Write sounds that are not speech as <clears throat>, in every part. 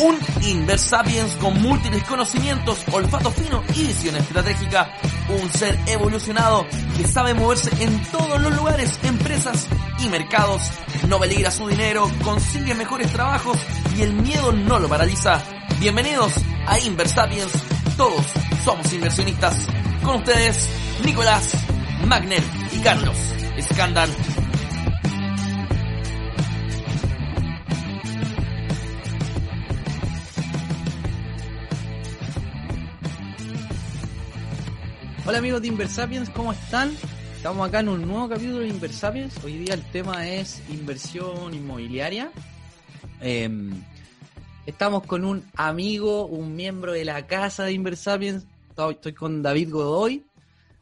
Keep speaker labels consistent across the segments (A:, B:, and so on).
A: Un Inversapiens con múltiples conocimientos, olfato fino y visión estratégica. Un ser evolucionado que sabe moverse en todos los lugares, empresas y mercados. No peligra su dinero, consigue mejores trabajos y el miedo no lo paraliza. Bienvenidos a Inversapiens. Todos somos inversionistas. Con ustedes, Nicolás, Magner y Carlos Escándalo.
B: Hola amigos de Inversapiens, ¿cómo están? Estamos acá en un nuevo capítulo de Inversapiens. Hoy día el tema es inversión inmobiliaria. Em, estamos con un amigo, un miembro de la casa de Inversapiens. Estoy con David Godoy.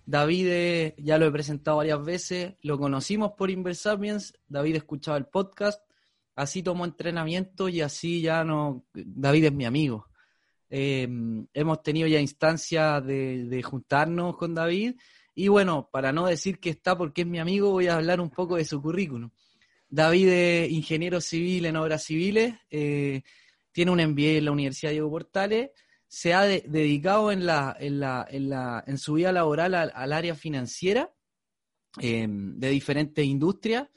B: David ya lo he presentado varias veces, lo conocimos por Inversapiens, David escuchaba el podcast, así tomó entrenamiento y así ya no, David es mi amigo. Em, hemos tenido ya instancias de, juntarnos con David y bueno, para no decir que está porque es mi amigo, voy a hablar un poco de su currículum. David es ingeniero civil en obras civiles, eh, tiene un MBA en la Universidad Diego Portales, se ha dedicado en, su vida laboral al, área financiera em, de diferentes industrias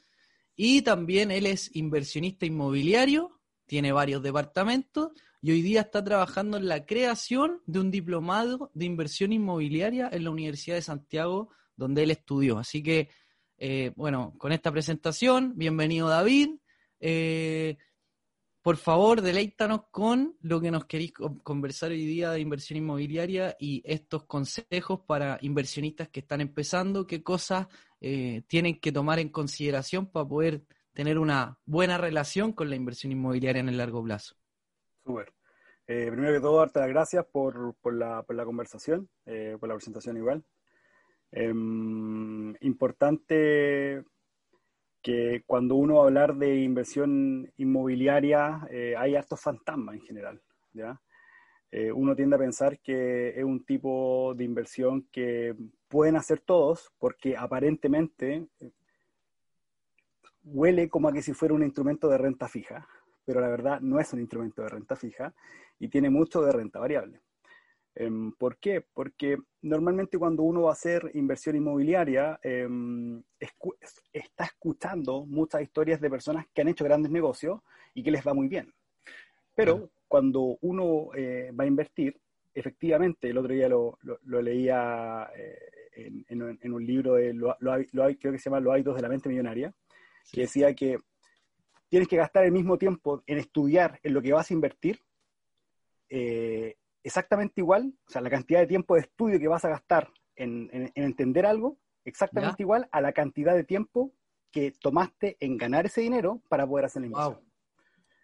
B: y también él es inversionista inmobiliario, tiene varios departamentos y hoy día está trabajando en la creación de un diplomado de inversión inmobiliaria en la Universidad de Santiago, donde él estudió. Así que, eh, bueno, con esta presentación, bienvenido David. Eh, por favor, deleítanos con lo que nos queréis conversar hoy día de inversión inmobiliaria y estos consejos para inversionistas que están empezando, qué cosas eh, tienen que tomar en consideración para poder tener una buena relación con la inversión inmobiliaria en el largo plazo.
C: Súper. Eh, primero que todo, darte las gracias por, la, conversación, eh, por la presentación igual. Em, importante que cuando uno va a hablar de inversión inmobiliaria eh, hay hartos fantasmas en general. ¿ya? Eh, uno tiende a pensar que es un tipo de inversión que pueden hacer todos porque aparentemente eh, huele como a que si fuera un instrumento de renta fija, pero la verdad no es un instrumento de renta fija y tiene mucho de renta variable. Em, ¿Por qué? Porque normalmente cuando uno va a hacer inversión inmobiliaria, em, está escuchando muchas historias de personas que han hecho grandes negocios y que les va muy bien. Pero cuando uno eh, va a invertir, efectivamente, el otro día lo, leía eh, en, un libro, de, lo, creo que se llama Los hábitos de la mente millonaria, que decía que tienes que gastar el mismo tiempo en estudiar en lo que vas a invertir eh, exactamente igual, o sea, la cantidad de tiempo de estudio que vas a gastar en, entender algo, exactamente igual a la cantidad de tiempo que tomaste en ganar ese dinero para poder hacer la inversión.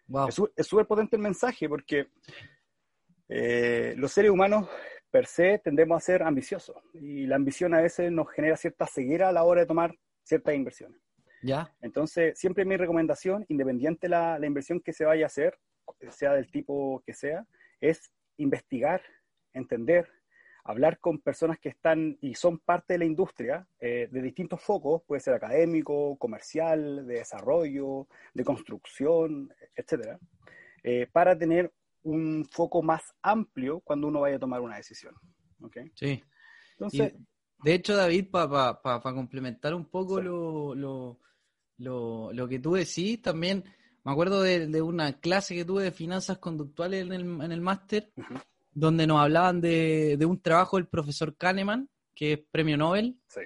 C: Wow. Es súper potente el mensaje porque eh, los seres humanos per se tendemos a ser ambiciosos y la ambición a veces nos genera cierta ceguera a la hora de tomar ciertas inversiones.
B: ¿Ya?
C: Entonces, siempre mi recomendación, independiente la, la inversión que se vaya a hacer, sea del tipo que sea, es investigar, entender, hablar con personas que están y son parte de la industria eh, de distintos focos, puede ser académico, comercial, de desarrollo, de construcción, etcétera, eh, para tener un foco más amplio cuando uno vaya a tomar una decisión.
B: Sí. Entonces, de hecho, David, para complementar un poco lo, lo, lo, que tú decís, también me acuerdo de, una clase que tuve de finanzas conductuales en el, en el máster, donde nos hablaban de, un trabajo del profesor Kahneman, que es premio Nobel.
C: Sí.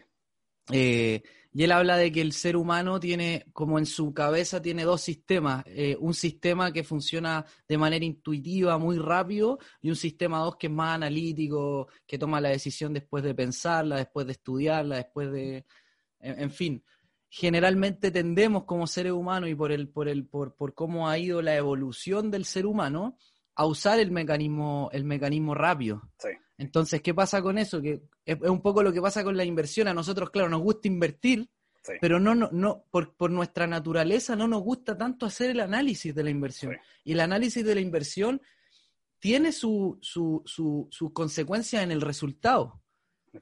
B: Eh, y él habla de que el ser humano tiene, como en su cabeza, tiene dos sistemas. Eh, un sistema que funciona de manera intuitiva, muy rápido, y un sistema dos que es más analítico, que toma la decisión después de pensarla, después de estudiarla, después de... en fin generalmente tendemos como seres humanos y por, el, por, el, por, por cómo ha ido la evolución del ser humano a usar el mecanismo, el mecanismo rápido. Entonces, ¿qué pasa con eso? Que es, un poco lo que pasa con la inversión. A nosotros, claro, nos gusta invertir, pero no, no, no por, por, nuestra naturaleza no nos gusta tanto hacer el análisis de la inversión. Y el análisis de la inversión tiene su, su, su, su consecuencia en el resultado.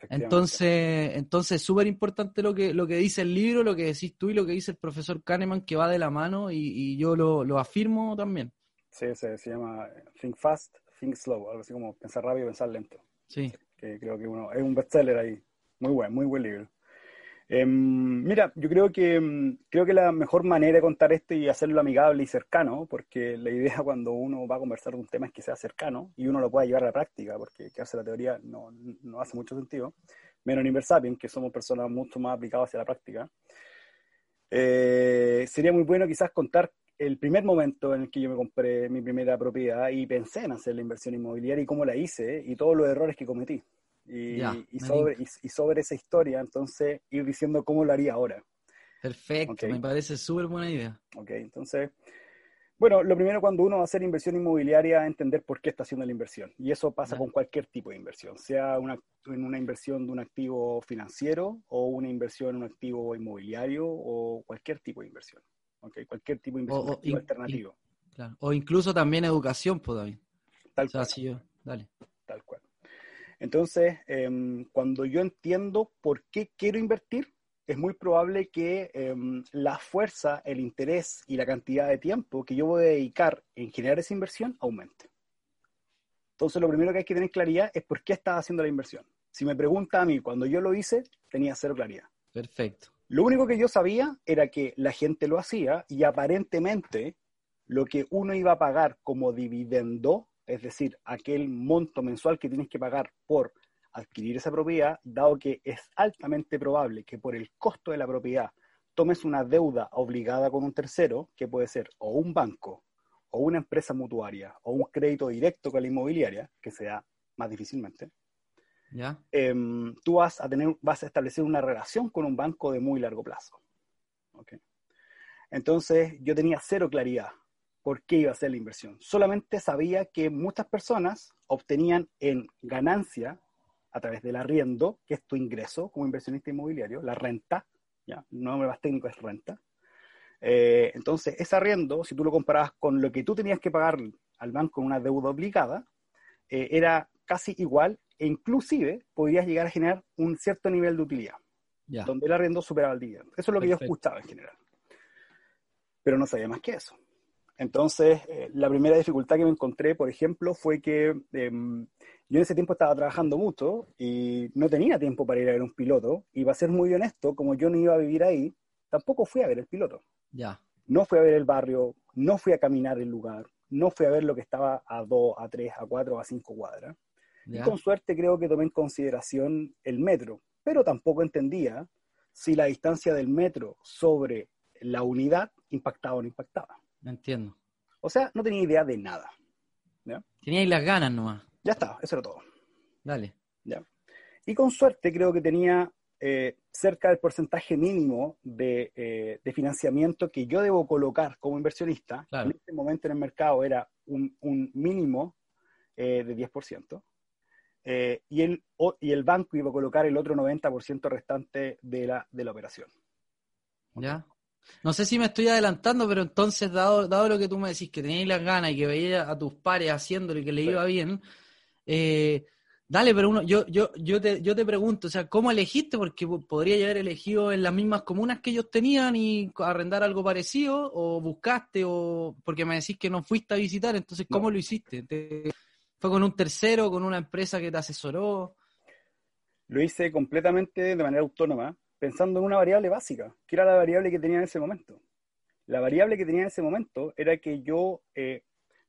B: Entonces, entonces súper importante lo que, lo que dice el libro, lo que decís tú y lo que dice el profesor Kahneman, que va de la mano y, yo lo, lo, afirmo también.
C: Sí, se, se, llama Think Fast, Think Slow, algo así como pensar rápido, pensar lento.
B: Sí.
C: Que creo que uno, es un bestseller ahí. Muy buen, muy buen libro. Em, mira, yo creo que, em, creo que la mejor manera de contar esto y hacerlo amigable y cercano, porque la idea <laughs> cuando uno va a conversar de un tema es que sea cercano y uno lo pueda llevar a la práctica, porque que hace la teoría no, no hace mucho sentido, menos en Inversapien, que somos personas mucho más aplicadas hacia la práctica. Eh, sería muy bueno quizás contar el primer momento en el que yo me compré mi primera propiedad y pensé en hacer la inversión inmobiliaria y cómo la hice y todos los errores que cometí. Y, sobre, y, sobre esa historia, entonces, ir diciendo cómo lo haría ahora.
B: Perfecto, me parece súper buena idea.
C: Ok, entonces, bueno, lo primero cuando uno va a hacer inversión inmobiliaria es entender por qué está haciendo la inversión. Y eso pasa con cualquier tipo de inversión, sea una, en una inversión de un activo financiero o una inversión en un activo inmobiliario o cualquier tipo de inversión. Okay, cualquier tipo de inversión alternativo.
B: claro. O incluso también educación, pues, David.
C: Tal cual. yo, dale. Tal cual. Entonces, em, cuando yo entiendo por qué quiero invertir, es muy probable que em, la fuerza, el interés y la cantidad de tiempo que yo voy a dedicar en generar esa inversión aumente. Entonces, lo primero que hay que tener claridad es por qué estaba haciendo la inversión. Si me pregunta a mí, cuando yo lo hice, tenía cero claridad.
B: Perfecto.
C: Lo único que yo sabía era que la gente lo hacía y aparentemente lo que uno iba a pagar como dividendo es decir, aquel monto mensual que tienes que pagar por adquirir esa propiedad, dado que es altamente probable que por el costo de la propiedad tomes una deuda obligada con un tercero, que puede ser o un banco, o una empresa mutuaria, o un crédito directo con la inmobiliaria, que sea más difícilmente,
B: ¿Ya?
C: Em, tú vas a, tener, vas a establecer una relación con un banco de muy largo plazo. Entonces yo tenía cero claridad por qué iba a hacer la inversión. Solamente sabía que muchas personas obtenían en ganancia a través del arriendo, que es tu ingreso como inversionista inmobiliario, la renta, ya, no nombre más técnico es renta. Eh, entonces, ese arriendo, si tú lo comparabas con lo que tú tenías que pagar al banco en una deuda obligada, eh, era casi igual e inclusive podías llegar a generar un cierto nivel de utilidad, donde el arriendo superaba el dividendo. Eso es lo que yo escuchaba en general. Pero no sabía más que eso. Entonces, eh, la primera dificultad que me encontré, por ejemplo, fue que em, yo en ese tiempo estaba trabajando mucho y no tenía tiempo para ir a ver un piloto. Y para ser muy honesto, como yo no iba a vivir ahí, tampoco fui a ver el piloto.
B: Ya.
C: No fui a ver el barrio, no fui a caminar el lugar, no fui a ver lo que estaba a dos, a tres, a cuatro, a cinco cuadras. Y con suerte creo que tomé en consideración el metro, pero tampoco entendía si la distancia del metro sobre la unidad impactaba o no impactaba.
B: Entiendo.
C: O sea, no tenía idea de nada. ¿ya?
B: Teníais las ganas nomás.
C: Ya está, eso era todo.
B: Dale.
C: ¿ya? Y con suerte creo que tenía eh, cerca del porcentaje mínimo de, eh, financiamiento que yo debo colocar como inversionista. En este momento en el mercado era un, mínimo eh, de 10%. Y, el, y el banco iba a colocar el otro 90% restante de la, de la operación.
B: ¿Ya? No sé si me estoy adelantando, pero entonces, dado, dado lo que tú me decís, que tenías las ganas y que veías a tus pares haciéndolo y que le iba bien, eh, dale, pero uno, yo, yo, yo, te, yo te pregunto, o sea, ¿cómo elegiste? Porque podría haber elegido en las mismas comunas que ellos tenían y arrendar algo parecido, o buscaste, o porque me decís que no fuiste a visitar, entonces, ¿cómo lo hiciste? ¿Fue con un tercero, con una empresa que te asesoró?
C: Lo hice completamente de manera autónoma pensando en una variable básica, que era la variable que tenía en ese momento. La variable que tenía en ese momento era que yo eh,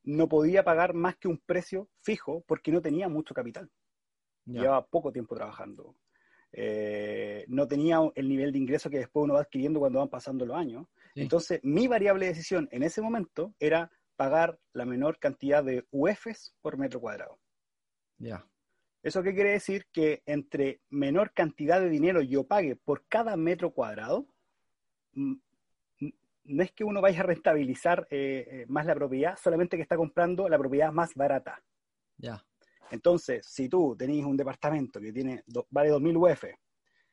C: no podía pagar más que un precio fijo porque no tenía mucho capital. Llevaba poco tiempo trabajando. Eh, no tenía el nivel de ingreso que después uno va adquiriendo cuando van pasando los años. Entonces, mi variable de decisión en ese momento era pagar la menor cantidad de UFs por metro cuadrado.
B: Ya.
C: ¿Eso qué quiere decir? Que entre menor cantidad de dinero yo pague por cada metro cuadrado, no es que uno vaya a rentabilizar eh, eh, más la propiedad, solamente que está comprando la propiedad más barata.
B: Ya.
C: Entonces, si tú tenés un departamento que tiene vale 2.000 UF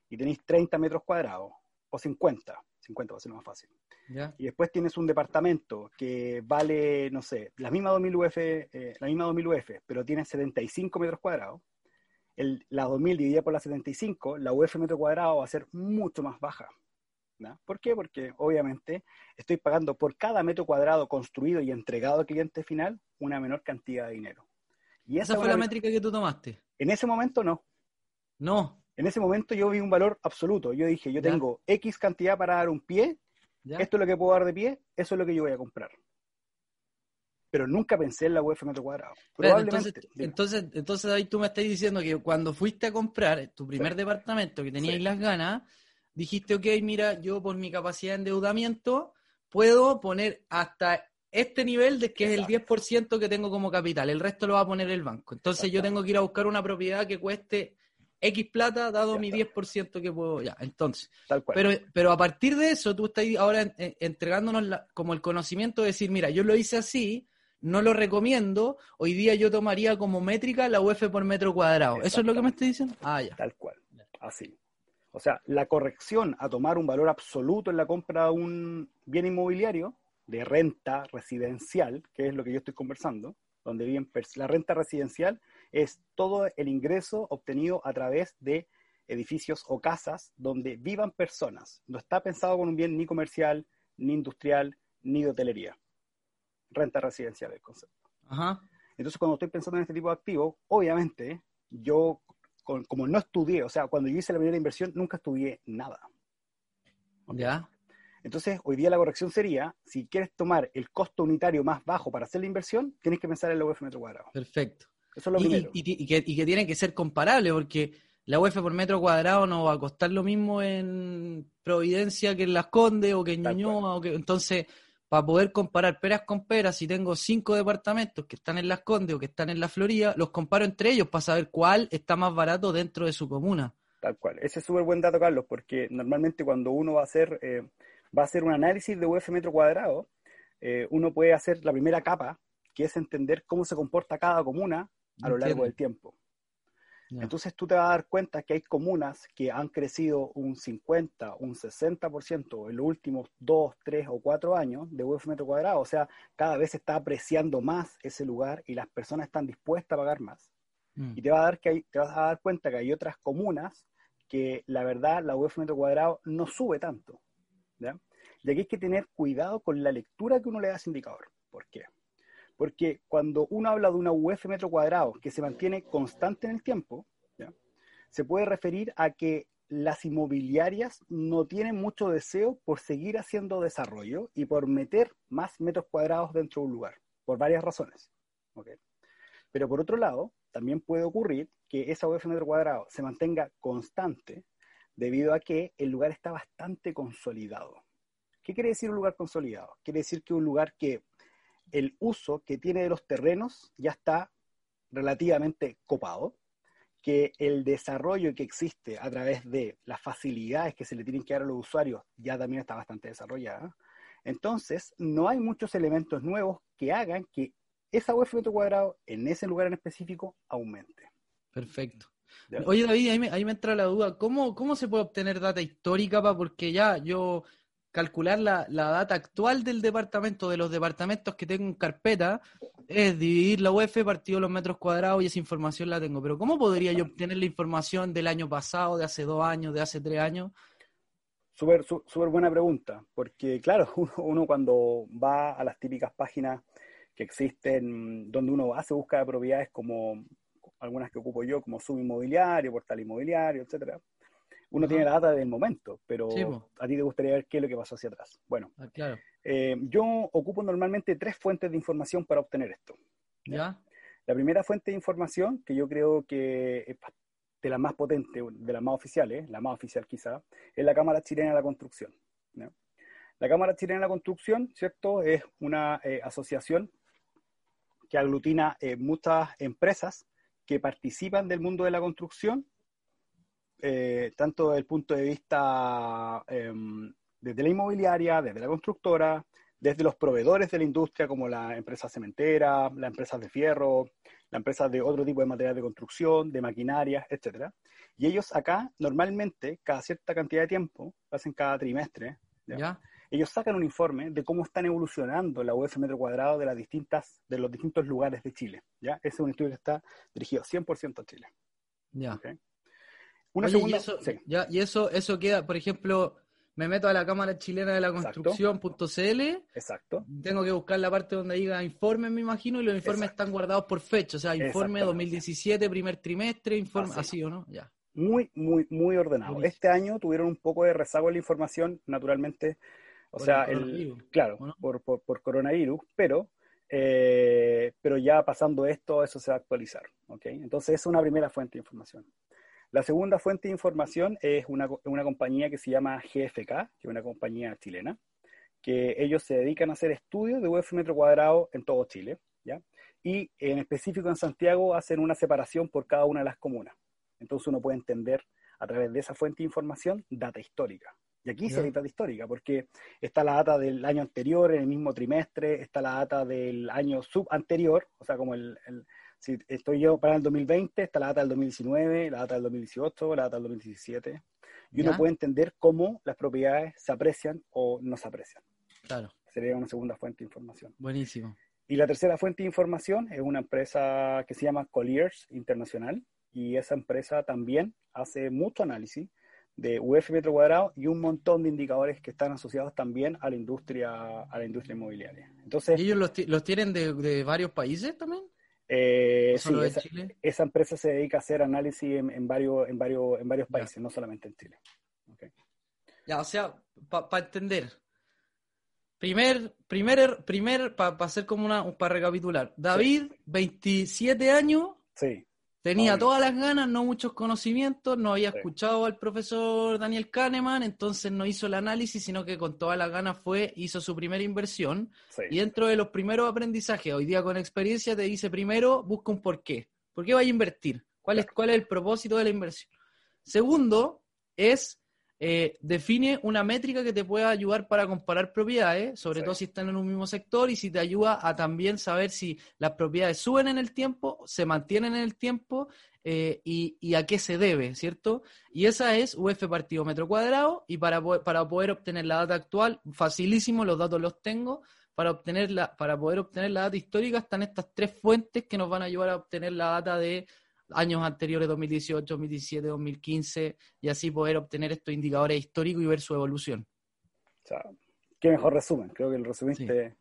C: y tenéis 30 metros cuadrados, o 50, 50 va a ser más fácil. Y después tienes un departamento que vale, no sé, la misma 2000 UF, eh, la misma 2000 UF, pero tiene 75 metros cuadrados. El, la 2000 dividida por la 75, la UF metro cuadrado va a ser mucho más baja. ¿Por qué? Porque obviamente estoy pagando por cada metro cuadrado construido y entregado al cliente final una menor cantidad de dinero.
B: Y esa, fue la métrica que tú tomaste.
C: En ese momento no.
B: No.
C: En ese momento yo vi un valor absoluto. Yo dije, yo tengo X cantidad para dar un pie, esto es lo que puedo dar de pie, eso es lo que yo voy a comprar. Pero nunca pensé en la UF metro cuadrado.
B: Probablemente. Entonces, entonces, ahí tú me estás diciendo que cuando fuiste a comprar tu primer departamento que tenías las ganas, dijiste, ok, mira, yo por mi capacidad de endeudamiento puedo poner hasta este nivel de que es el 10% que tengo como capital, el resto lo va a poner el banco. Entonces yo tengo que ir a buscar una propiedad que cueste X plata dado mi 10% que puedo, ya, entonces. Pero, pero a partir de eso, tú estás ahora entregándonos como el conocimiento de decir, mira, yo lo hice así, no lo recomiendo, hoy día yo tomaría como métrica la UF por metro cuadrado. ¿Eso es lo que me estoy diciendo?
C: Ah, ya. Tal cual, así. O sea, la corrección a tomar un valor absoluto en la compra de un bien inmobiliario de renta residencial, que es lo que yo estoy conversando, donde viven la renta residencial es todo el ingreso obtenido a través de edificios o casas donde vivan personas. No está pensado con un bien ni comercial, ni industrial, ni de hotelería. Renta residencial el concepto. Entonces, cuando estoy pensando en este tipo de activos, obviamente, yo, como no estudié, o sea, cuando yo hice la primera inversión, nunca estudié nada.
B: ¿Ya?
C: Entonces, hoy día la corrección sería, si quieres tomar el costo unitario más bajo para hacer la inversión, tienes que pensar en la UF metro cuadrado.
B: Perfecto. Eso es lo y, y, que, y, que, tienen que ser comparables, porque la UF por metro cuadrado no va a costar lo mismo en Providencia que en Las Condes o que en Ñuñoa. O que, entonces, para poder comparar peras con peras, si tengo cinco departamentos que están en Las Condes o que están en la Florida, los comparo entre ellos para saber cuál está más barato dentro de su comuna.
C: Tal cual. Ese es súper buen dato, Carlos, porque normalmente cuando uno va a hacer, eh, va a hacer un análisis de UF metro cuadrado, eh, uno puede hacer la primera capa, que es entender cómo se comporta cada comuna a lo largo del tiempo. Entonces tú te vas a dar cuenta que hay comunas que han crecido un 50, un 60% en los últimos 2, 3 o 4 años de UF metro cuadrado. O sea, cada vez se está apreciando más ese lugar y las personas están dispuestas a pagar más. Mm. Y te, va a dar que te vas a dar cuenta que hay otras comunas que la verdad la UF metro cuadrado no sube tanto. Y aquí hay que tener cuidado con la lectura que uno le da a ese indicador. ¿Por qué? Porque cuando uno habla de una UF metro cuadrado que se mantiene constante en el tiempo, se puede referir a que las inmobiliarias no tienen mucho deseo por seguir haciendo desarrollo y por meter más metros cuadrados dentro de un lugar, por varias razones. Pero por otro lado, también puede ocurrir que esa UF metro cuadrado se mantenga constante debido a que el lugar está bastante consolidado. ¿Qué quiere decir un lugar consolidado? Quiere decir que un lugar que el uso que tiene de los terrenos ya está relativamente copado, que el desarrollo que existe a través de las facilidades que se le tienen que dar a los usuarios ya también está bastante desarrollada. Entonces, no hay muchos elementos nuevos que hagan que esa metro cuadrado en ese lugar en específico aumente.
B: Perfecto. Oye, David, ahí me, ahí me, entra la duda. ¿Cómo, ¿Cómo se puede obtener data histórica? Pa? Porque ya yo calcular la, data actual del departamento, de los departamentos que tengo en carpeta, es dividir la UF partido los metros cuadrados y esa información la tengo. Pero ¿cómo podría yo obtener la información del año pasado, de hace dos años, de hace tres años?
C: Súper super buena pregunta, porque claro, <laughs> uno, cuando va a las típicas páginas que existen, donde uno hace búsqueda de propiedades como algunas que ocupo yo, como Subinmobiliario, Portal Inmobiliario, etcétera, uno tiene la data del momento, pero a ti te gustaría ver qué es lo que pasó hacia atrás. Bueno,
B: ah, claro.
C: Eh, yo ocupo normalmente tres fuentes de información para obtener esto.
B: ¿Ya?
C: La primera fuente de información, que yo creo que es de las más potentes, de las más oficiales, la más oficial quizá, es la Cámara Chilena de la Construcción. La Cámara Chilena de la Construcción, ¿cierto? Es una eh, asociación que aglutina eh, muchas empresas que participan del mundo de la construcción eh, tanto desde el punto de vista em, desde la inmobiliaria, desde la constructora, desde los proveedores de la industria como la empresa cementera, las empresas de fierro, la empresa de otro tipo de material de construcción, de maquinarias, etcétera. Y ellos acá, normalmente, cada cierta cantidad de tiempo, lo hacen cada trimestre, ¿ya? ellos sacan un informe de cómo están evolucionando la UF metro cuadrado de, las distintas, de los distintos lugares de Chile. ¿ya? Ese es un estudio que está dirigido 100% a Chile.
B: Ya. Una segunda, y, eso, ya, y eso, eso queda, por ejemplo, me meto a la Cámara Chilena de la Construcción.cl.
C: Exacto.
B: Tengo que buscar la parte donde diga informe, me imagino, y los informes están guardados por fecha. O sea, informe 2017, primer trimestre, informe, así, o no, ya.
C: Muy, muy, muy ordenado. Este año tuvieron un poco de rezago en la información, naturalmente, o sea, el, claro, por, por, coronavirus, pero, eh, pero ya pasando esto, eso se va a actualizar. ¿okay? Entonces, es una primera fuente de información. La segunda fuente de información es una, una compañía que se llama GFK, que es una compañía chilena, que ellos se dedican a hacer estudios de UF metro cuadrado en todo Chile, ¿ya? Y en específico en Santiago hacen una separación por cada una de las comunas. Entonces uno puede entender a través de esa fuente de información data histórica. Y aquí se hay data histórica, porque está la data del año anterior, en el mismo trimestre, está la data del año sub anterior, o sea, como el, si estoy yo para el 2020, está la data del 2019, la data del 2018, la data del 2017. Y uno puede entender cómo las propiedades se aprecian o no se aprecian.
B: Claro.
C: Sería una segunda fuente de información.
B: Buenísimo.
C: Y la tercera fuente de información es una empresa que se llama Colliers Internacional. Y esa empresa también hace mucho análisis de UF metro cuadrado y un montón de indicadores que están asociados también a la industria, a la industria inmobiliaria. Entonces,
B: ¿Y ellos los, los tienen de, de, varios países también?
C: Eh, sí, esa, empresa se dedica a hacer análisis en, varios, en, varios, en varios países, no solamente en Chile.
B: Ya, o sea, para entender. Primer, primer, primer, para hacer como una, para recapitular. David, 27 años.
C: Sí.
B: Tenía todas las ganas, no muchos conocimientos, no había escuchado al profesor Daniel Kahneman, entonces no hizo el análisis, sino que con todas las ganas fue, hizo su primera inversión. Y dentro de los primeros aprendizajes, hoy día con experiencia, te dice primero, busca un porqué. ¿Por qué vas a invertir? ¿Cuál es, ¿Cuál es el propósito de la inversión? Segundo, es eh, define una métrica que te pueda ayudar para comparar propiedades, sobre todo si están en un mismo sector y si te ayuda a también saber si las propiedades suben en el tiempo, se mantienen en el tiempo eh, y, a qué se debe, ¿cierto? Y esa es UF partido metro cuadrado y para, para poder obtener la data actual, facilísimo, los datos los tengo. Para, obtener para poder obtener la data histórica están estas tres fuentes que nos van a ayudar a obtener la data de años anteriores, 2018, 2017, 2015, y así poder obtener estos indicadores históricos y ver su evolución.
C: O sea, qué mejor resumen, creo que lo resumiste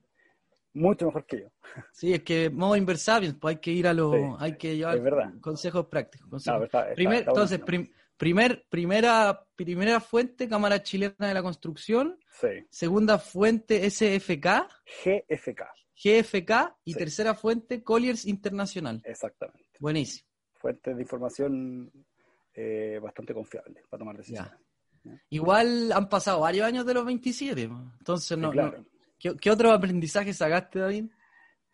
C: mucho mejor que yo.
B: Sí, es que modo inversables, pues hay que ir a los, hay que llevar consejos prácticos. entonces, primer, primera, primera fuente, Cámara Chilena de la Construcción. Segunda fuente, SFK.
C: GFK.
B: GFK. Y tercera fuente, Colliers Internacional.
C: Exactamente.
B: Buenísimo
C: fuentes de información eh, bastante confiables para tomar decisiones.
B: Igual han pasado varios años de los 27, entonces no, ¿qué, otro aprendizaje sacaste, David?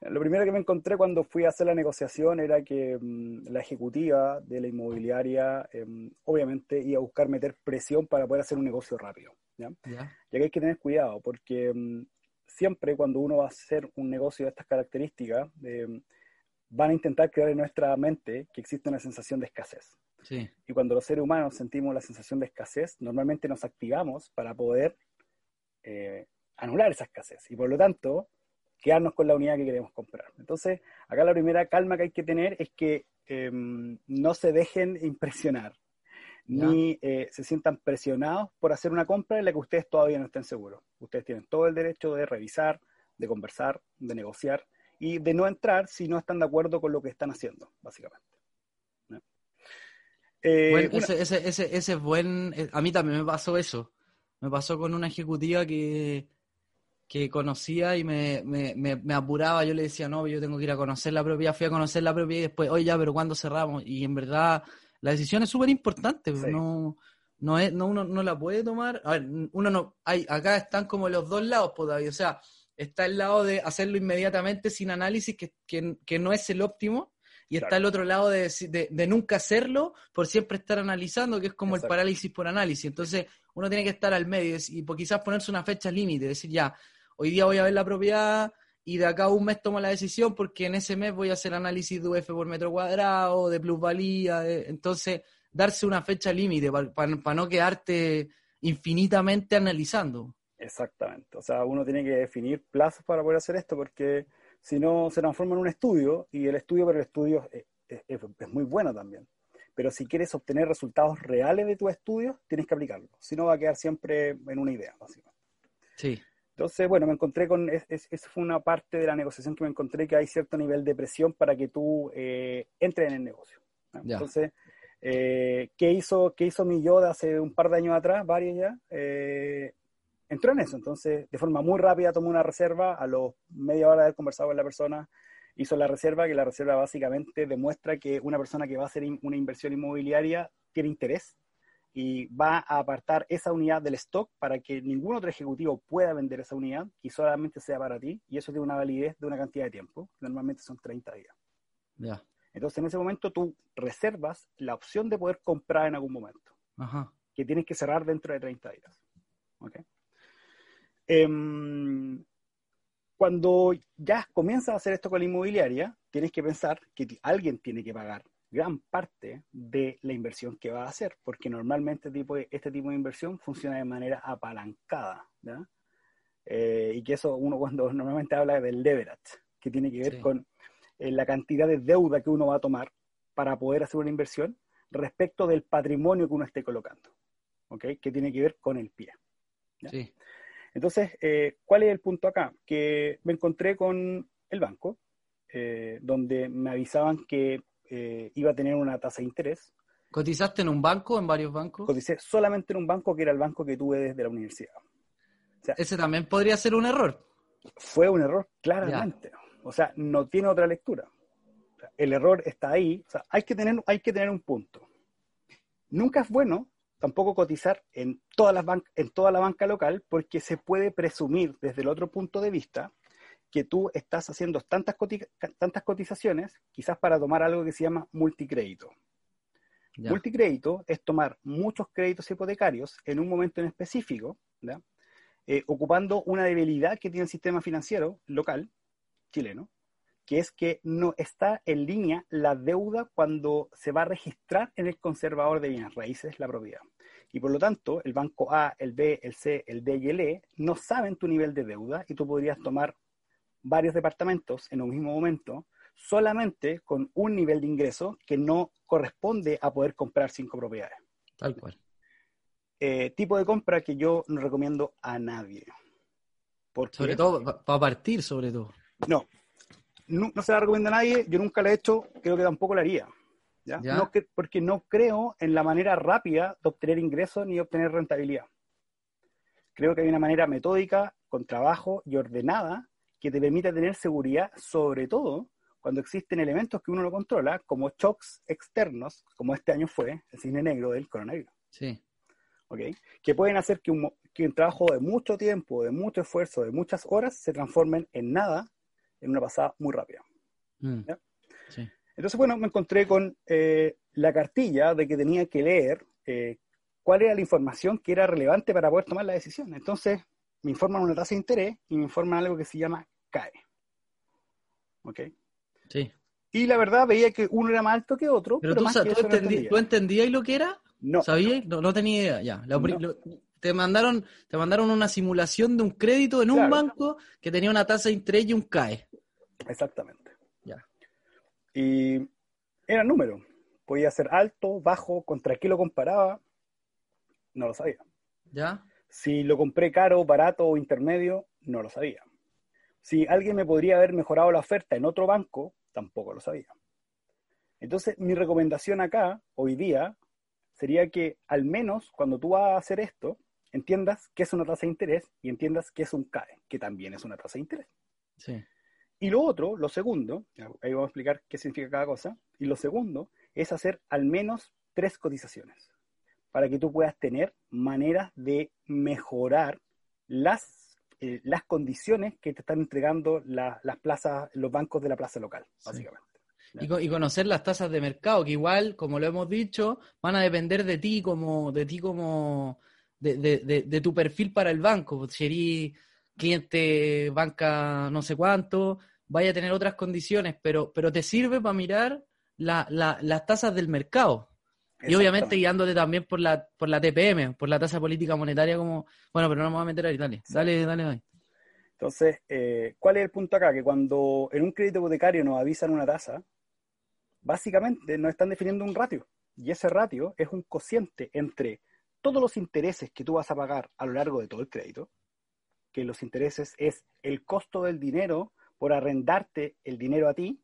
C: Lo primero que me encontré cuando fui a hacer la negociación era que mm, la ejecutiva de la inmobiliaria em, obviamente iba a buscar meter presión para poder hacer un negocio rápido. ¿ya? Y aquí hay que tener cuidado porque mm, siempre cuando uno va a hacer un negocio de estas características, em, van a intentar crear en nuestra mente que existe una sensación de escasez. Y cuando los seres humanos sentimos la sensación de escasez, normalmente nos activamos para poder eh, anular esa escasez y por lo tanto quedarnos con la unidad que queremos comprar. Entonces, acá la primera calma que hay que tener es que em, no se dejen <laughs> impresionar, ni eh, se sientan presionados por hacer una compra en la que ustedes todavía no estén seguros. Ustedes tienen todo el derecho de revisar, de conversar, de negociar y de no entrar si no están de acuerdo con lo que están haciendo, básicamente.
B: Eh, ese, ese, ese, ese, es buen. Eh, a mí también me pasó eso. Me pasó con una ejecutiva que, que conocía y me, me, me, apuraba. Yo le decía, no, yo tengo que ir a conocer la propiedad. Fui a conocer la propiedad y después, oye, ya, pero ¿cuándo cerramos? Y en verdad, la decisión es súper importante. No, no, es, no, uno no la puede tomar. A ver, uno no. Hay, acá están como los dos lados, pues, O sea, está el lado de hacerlo inmediatamente sin análisis, que, que, no es el óptimo, y está el otro lado de, de, nunca hacerlo por siempre estar analizando, que es como el parálisis por análisis. Entonces, uno tiene que estar al medio y quizás ponerse una fecha límite, decir, ya, hoy día voy a ver la propiedad, y de acá a un mes tomo la decisión porque en ese mes voy a hacer análisis de UF por metro cuadrado, de plusvalía, de- entonces darse una fecha límite para no quedarte infinitamente analizando.
C: Exactamente. O sea, uno tiene que definir plazos para poder hacer esto porque si no se transforma en un estudio y el estudio, pero el estudio es, es- es- es muy bueno también. Pero si quieres obtener resultados reales de tu estudio, tienes que aplicarlo. Si no, va a quedar siempre en una idea, básicamente.
B: Sí,
C: Entonces, bueno, me encontré con, es- es- esa fue una parte de la negociación que me encontré, que hay cierto nivel de presión para que tú eh, entres en el negocio. Entonces, eh, ¿qué, hizo, ¿qué hizo mi yo de hace un par de años atrás, varios ya? Eh, entró en eso. Entonces, de forma muy rápida tomó una reserva, a los media hora de haber conversado con la persona, hizo la reserva, que la reserva básicamente demuestra que una persona que va a hacer in- una inversión inmobiliaria tiene interés y va a apartar esa unidad del stock para que ningún otro ejecutivo pueda vender esa unidad y solamente sea para ti, y eso tiene una validez de una cantidad de tiempo, normalmente son 30 días.
B: ya.
C: Entonces, en ese momento tú reservas la opción de poder comprar en algún momento,
B: Ajá.
C: que tienes que cerrar dentro de 30 días. ¿Ok? Em, cuando ya comienzas a hacer esto con la inmobiliaria, tienes que pensar que alguien tiene que pagar gran parte de la inversión que va a hacer, porque normalmente tipo este tipo de inversión funciona de manera apalancada. Eh, y que eso uno cuando <laughs> normalmente habla del leverage, que tiene que ver
B: Sí.
C: con eh, la cantidad de deuda que uno va a tomar para poder hacer una inversión respecto del patrimonio que uno esté colocando, ¿ok? Que tiene que ver con el pie.
B: Sí.
C: Entonces, eh, ¿cuál es el punto acá? Que me encontré con el banco, eh, donde me avisaban que eh, iba a tener una tasa de interés.
B: ¿Cotizaste en un banco, en varios bancos?
C: Coticé solamente en un banco que era el banco que tuve desde la universidad.
B: Ese también podría ser un error.
C: Fue un error, claramente. O sea, no tiene otra lectura. O sea, el error está ahí. O sea, hay que tener, hay que tener un punto. Nunca es bueno tampoco cotizar en, todas las ban- en toda la banca local porque se puede presumir desde el otro punto de vista que tú estás haciendo tantas, coti- tantas cotizaciones quizás para tomar algo que se llama multicrédito.
B: Ya.
C: Multicrédito es tomar muchos créditos hipotecarios en un momento en específico. Eh, ocupando una debilidad que tiene el sistema financiero local chileno, que es que no está en línea la deuda cuando se va a registrar en el conservador de bienes raíces la propiedad. Y por lo tanto, el banco A, el B, el C, el D y el E no saben tu nivel de deuda y tú podrías tomar varios departamentos en un mismo momento solamente con un nivel de ingreso que no corresponde a poder comprar cinco propiedades.
B: Tal cual.
C: Eh, tipo de compra que yo no recomiendo a nadie. Porque
B: Sobre todo, para partir, sobre todo.
C: No, no, no se la recomiendo a nadie, yo nunca la he hecho, creo que tampoco la haría. ¿ya?
B: Ya.
C: No que- porque no creo en la manera rápida de obtener ingresos ni de obtener rentabilidad. Creo que hay una manera metódica, con trabajo y ordenada, que te permite tener seguridad, sobre todo cuando existen elementos que uno no controla, como shocks externos, como este año fue el cine negro del coronavirus.
B: Sí.
C: ¿ok? Que pueden hacer que un, que un trabajo de mucho tiempo, de mucho esfuerzo, de muchas horas, se transformen en nada en una pasada muy rápida.
B: Mm. Sí.
C: Entonces, bueno, me encontré con eh, la cartilla de que tenía que leer eh, cuál era la información que era relevante para poder tomar la decisión. Entonces, me informan una tasa de interés y me informan algo que se llama CAE. ¿Ok?
B: Sí.
C: Y la verdad veía que uno era más alto que otro,
B: Pero,
C: pero,
B: tú,
C: más que
B: tú,
C: no
B: entendí-
C: entendía.
B: ¿tú entendías lo que era?
C: No,
B: ¿Sabías? No, no tenía idea. Ya. La pri-
C: No.
B: lo- te mandaron, te mandaron una simulación de un crédito en un banco que tenía una tasa de interés y un CAE.
C: Exactamente.
B: Ya.
C: Y era número. Podía ser alto, bajo, contra qué lo comparaba. No lo sabía.
B: ¿Ya?
C: Si lo compré caro, barato o intermedio, no lo sabía. Si alguien me podría haber mejorado la oferta en otro banco, tampoco lo sabía. Entonces, mi recomendación acá, hoy día, sería que al menos cuando tú vas a hacer esto, entiendas qué es una tasa de interés y entiendas qué es un CAE, que también es una tasa de interés.
B: Sí.
C: Y lo otro, lo segundo, ahí vamos a explicar qué significa cada cosa, y lo segundo es hacer al menos tres cotizaciones para que tú puedas tener maneras de mejorar las, eh, las condiciones que te están entregando la- las plazas, los bancos de la plaza local,
B: Sí.
C: básicamente.
B: Y, y conocer las tasas de mercado, que igual, como lo hemos dicho, van a depender de ti como, de ti como, de, de- de- tu perfil para el banco. Si eres cliente banca no sé cuánto, vaya a tener otras condiciones, pero, pero te sirve para mirar las tasas del mercado. Y obviamente guiándote también por la, por la TPM, por la tasa política monetaria como... Bueno, pero no me voy a meter ahí, dale, dale, dale, dale.
C: Entonces, eh, ¿cuál es el punto acá? Que cuando en un crédito hipotecario nos avisan una tasa, básicamente nos están definiendo un ratio. Y ese ratio es un cociente entre todos los intereses que tú vas a pagar a lo largo de todo el crédito, que los intereses es el costo del dinero por arrendarte el dinero a ti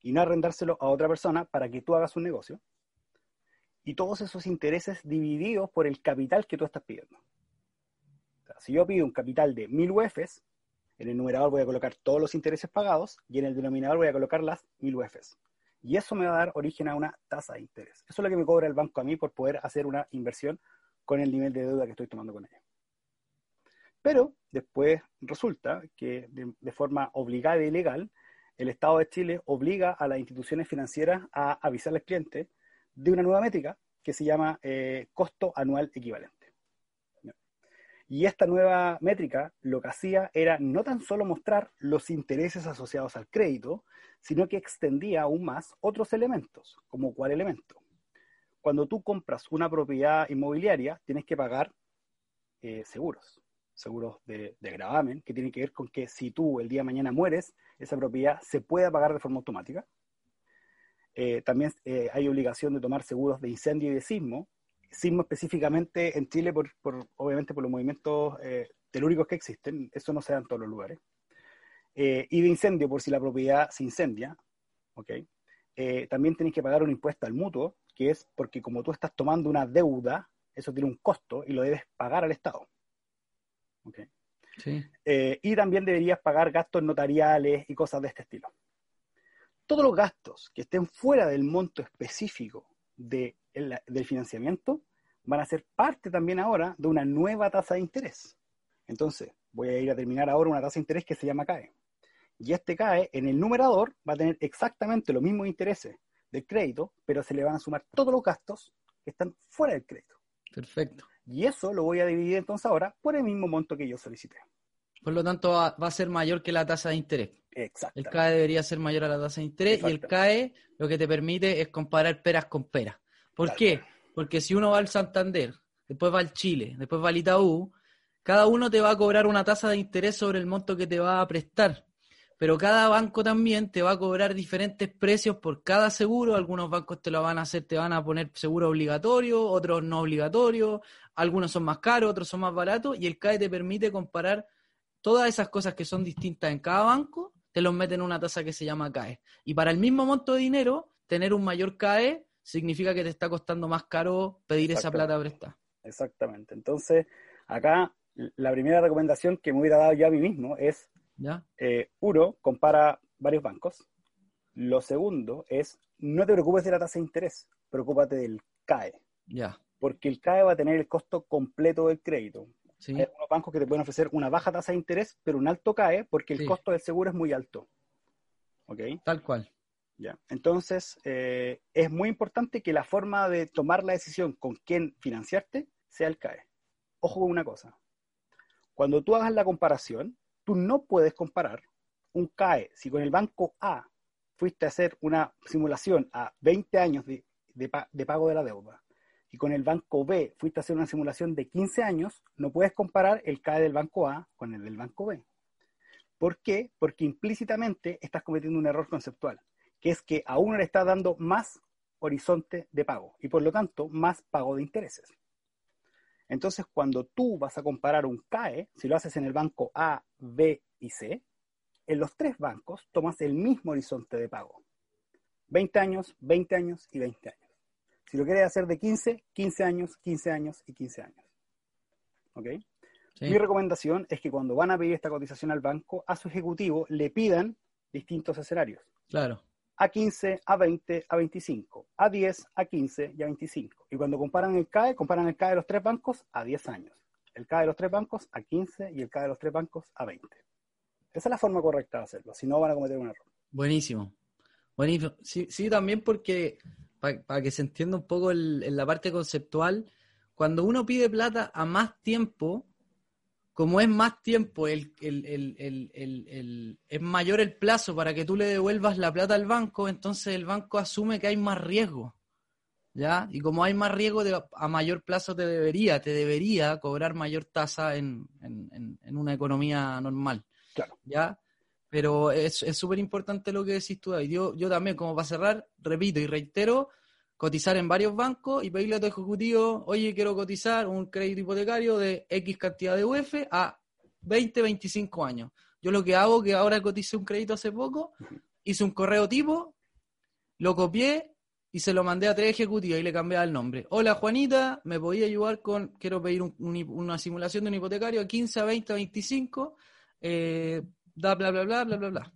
C: y no arrendárselo a otra persona para que tú hagas un negocio, y todos esos intereses divididos por el capital que tú estás pidiendo. si yo pido un capital de 1000 UFs, en el numerador voy a colocar todos los intereses pagados y en el denominador voy a colocar las 1000 UFs. Y eso me va a dar origen a una tasa de interés. Eso es lo que me cobra el banco a mí por poder hacer una inversión con el nivel de deuda que estoy tomando con ella. Pero después resulta que de, forma obligada y legal, el Estado de Chile obliga a las instituciones financieras a avisar al cliente de una nueva métrica que se llama eh, costo anual equivalente. Y esta nueva métrica lo que hacía era no tan solo mostrar los intereses asociados al crédito, sino que extendía aún más otros elementos, como cuál elemento cuando tú compras una propiedad inmobiliaria, tienes que pagar eh, seguros, seguros de, gravamen, que tienen que ver con que si tú el día de mañana mueres, esa propiedad se pueda pagar de forma automática. Eh, también eh, hay obligación de tomar seguros de incendio y de sismo, sismo específicamente en Chile, por, obviamente por los movimientos telúricos que existen, eso no se da en todos los lugares. y de incendio por si la propiedad se incendia, ¿ok? también tienes que pagar un impuesto al mutuo, que es porque como tú estás tomando una deuda, eso tiene un costo y lo debes pagar al Estado. Eh, y también deberías pagar gastos notariales y cosas de este estilo. Todos los gastos que estén fuera del monto específico del financiamiento van a ser parte también ahora de una nueva tasa de interés. Entonces, voy a ir a terminar ahora una tasa de interés que se llama CAE. Y este CAE en el numerador va a tener exactamente los mismos intereses del crédito, pero se le van a sumar todos los gastos que están fuera del crédito.
B: Perfecto.
C: Y eso lo voy a dividir entonces ahora por el mismo monto que yo solicité.
B: Por lo tanto, va, a ser mayor que la tasa de interés.
C: Exacto.
B: El CAE debería ser mayor a la tasa de interés y el CAE lo que te permite es comparar peras con peras. ¿Por qué? Porque si uno va al Santander, después va al Chile, después va al Itaú, cada uno te va a cobrar una tasa de interés sobre el monto que te va a prestar pero cada banco también te va a cobrar diferentes precios por cada seguro. Algunos bancos te lo van a hacer, te van a poner seguro obligatorio, otros no obligatorio, algunos son más caros, otros son más baratos, y el CAE te permite comparar todas esas cosas que son distintas en cada banco, te los meten en una tasa que se llama CAE. Y para el mismo monto de dinero, tener un mayor CAE significa que te está costando más caro pedir esa plata prestada.
C: Exactamente. Entonces, acá la primera recomendación que me hubiera dado yo a mí mismo es eh, uno, compara varios bancos. Lo segundo es, no te preocupes de la tasa de interés, preocúpate del CAE.
B: Ya.
C: Porque el CAE va a tener el costo completo del crédito. Hay algunos bancos que te pueden ofrecer una baja tasa de interés, pero un alto CAE porque el costo del seguro es muy alto. ¿Ok?
B: Tal cual.
C: Ya. Entonces, eh, es muy importante que la forma de tomar la decisión con quién financiarte sea el CAE. Ojo con una cosa. Cuando tú hagas la comparación, tú no puedes comparar un CAE si con el banco A fuiste a hacer una simulación a 20 años de, pago de la deuda y con el banco B fuiste a hacer una simulación de 15 años, no puedes comparar el CAE del banco A con el del banco B. ¿Por qué? Porque implícitamente estás cometiendo un error conceptual, que es que a uno le está dando más horizonte de pago y por lo tanto más pago de intereses. Entonces, cuando tú vas a comparar un CAE, si lo haces en el banco A, B y C, en los tres bancos tomas el mismo horizonte de pago. 20 años, 20 años y 20 años. Si lo quieres hacer de 15, 15 años, 15 años y 15 años. ¿Ok? Mi recomendación es que cuando van a pedir esta cotización al banco, a su ejecutivo le pidan distintos escenarios.
B: Claro
C: a 15, a 20, a 25, a 10, a 15 y a 25. Y cuando comparan el CAE, comparan el CAE de los tres bancos a 10 años, el CAE de los tres bancos a 15 y el CAE de los tres bancos a 20. Esa es la forma correcta de hacerlo, si no van a cometer un error.
B: Buenísimo. Buenísimo. Sí, sí también porque, para que se entienda un poco en la parte conceptual, cuando uno pide plata a más tiempo, como es más tiempo, el, el, el, es mayor el plazo para que tú le devuelvas la plata al banco, entonces el banco asume que hay más riesgo. ¿Ya? Y como hay más riesgo, a mayor plazo te debería, te debería cobrar mayor tasa en, en, una economía normal.
C: Claro.
B: ¿Ya? Pero es súper importante lo que decís tú, David. Yo, yo también, como para cerrar, repito y reitero, cotizar en varios bancos y pedirle a tu ejecutivo, oye, quiero cotizar un crédito hipotecario de X cantidad de UF a 20, 25 años. Yo lo que hago, que ahora coticé un crédito hace poco, hice un correo tipo, lo copié y se lo mandé a tres ejecutivos y le cambié el nombre. Hola Juanita, ¿me podía ayudar con, quiero pedir una simulación de un hipotecario a 15, a 20, a 25, eh, bla, bla, bla, bla, bla, bla, bla.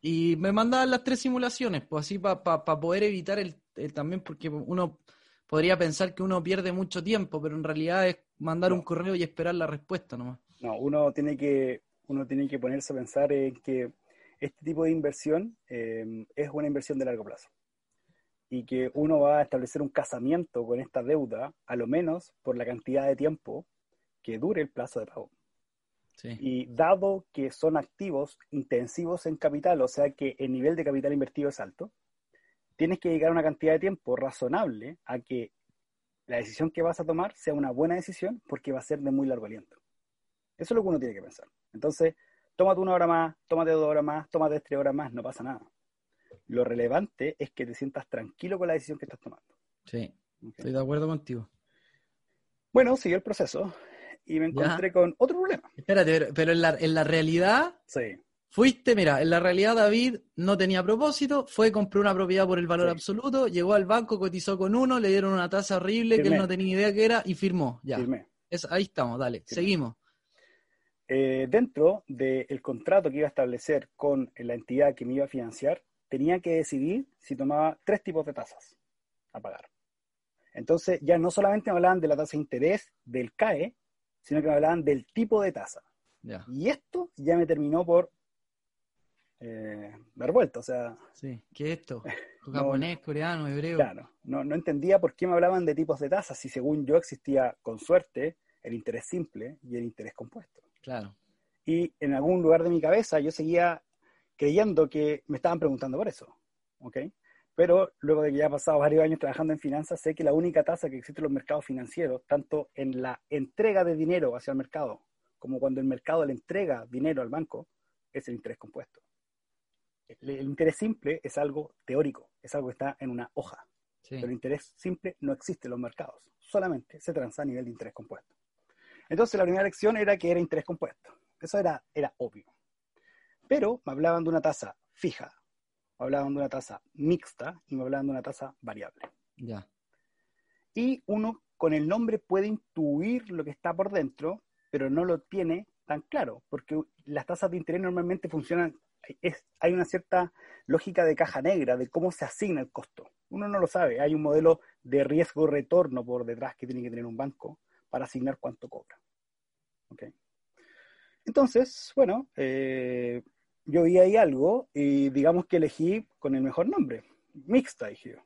B: Y me mandaban las tres simulaciones, pues así para poder evitar el eh, también porque uno podría pensar que uno pierde mucho tiempo, pero en realidad es mandar un correo y esperar la respuesta nomás.
C: No, uno tiene que, uno tiene que ponerse a pensar en que este tipo de inversión em, es una inversión de largo plazo y que uno va a establecer un casamiento con esta deuda, a lo menos por la cantidad de tiempo que dure el plazo de pago. Y dado que son activos intensivos en capital, o sea que el nivel de capital invertido es alto, tienes que dedicar una cantidad de tiempo razonable a que la decisión que vas a tomar sea una buena decisión porque va a ser de muy largo aliento. Eso es lo que uno tiene que pensar. Entonces, tómate una hora más, tómate dos horas más, tómate tres horas más, no pasa nada. Lo relevante es que te sientas tranquilo con la decisión que estás tomando.
B: Sí, estoy de acuerdo contigo.
C: Bueno, siguió el proceso y me encontré con otro problema.
B: Espérate, pero, en, la, en la realidad,
C: sí.
B: Fuiste, mira, en la realidad David no tenía propósito, fue, compró una propiedad por el valor absoluto, llegó al banco, cotizó con uno, le dieron una tasa horrible que él no tenía idea que era y firmó. Ya. ahí estamos, dale, seguimos.
C: Eh, dentro del contrato que iba a establecer con la entidad que me iba a financiar, tenía que decidir si tomaba tres tipos de tasas a pagar. Entonces, ya no solamente me hablaban de la tasa de interés del CAE, sino que me hablaban del tipo de tasa. Y esto ya me terminó por eh, dar vuelta, o sea...
B: Sí, ¿qué es esto? <laughs> Japonés, coreano, hebreo.
C: Claro, no, no entendía por qué me hablaban de tipos de tasas si según yo existía, con suerte, el interés simple y el interés compuesto.
B: Claro.
C: Y en algún lugar de mi cabeza yo seguía creyendo que me estaban preguntando por eso, ¿ok? Pero luego de que ya he pasado varios años trabajando en finanzas, sé que la única tasa que existe en los mercados financieros, tanto en la entrega de dinero hacia el mercado, como cuando el mercado le entrega dinero al banco, es el interés compuesto el interés simple es algo teórico, es algo que está en una hoja. Pero el interés simple no existe en los mercados, solamente se transa a nivel de interés compuesto. Entonces la primera lección era que era interés compuesto. Eso era, era obvio. Pero me hablaban de una tasa fija, me hablaban de una tasa mixta y me hablaban de una tasa variable.
B: Ya.
C: Y uno con el nombre puede intuir lo que está por dentro, pero no lo tiene tan claro, porque las tasas de interés normalmente funcionan hay una cierta lógica de caja negra, de cómo se asigna el costo. Uno no lo sabe, hay un modelo de riesgo-retorno por detrás que tiene que tener un banco para asignar cuánto cobra. Entonces, bueno, eh, yo vi ahí algo y digamos que elegí con el mejor nombre, mixta, dije yo.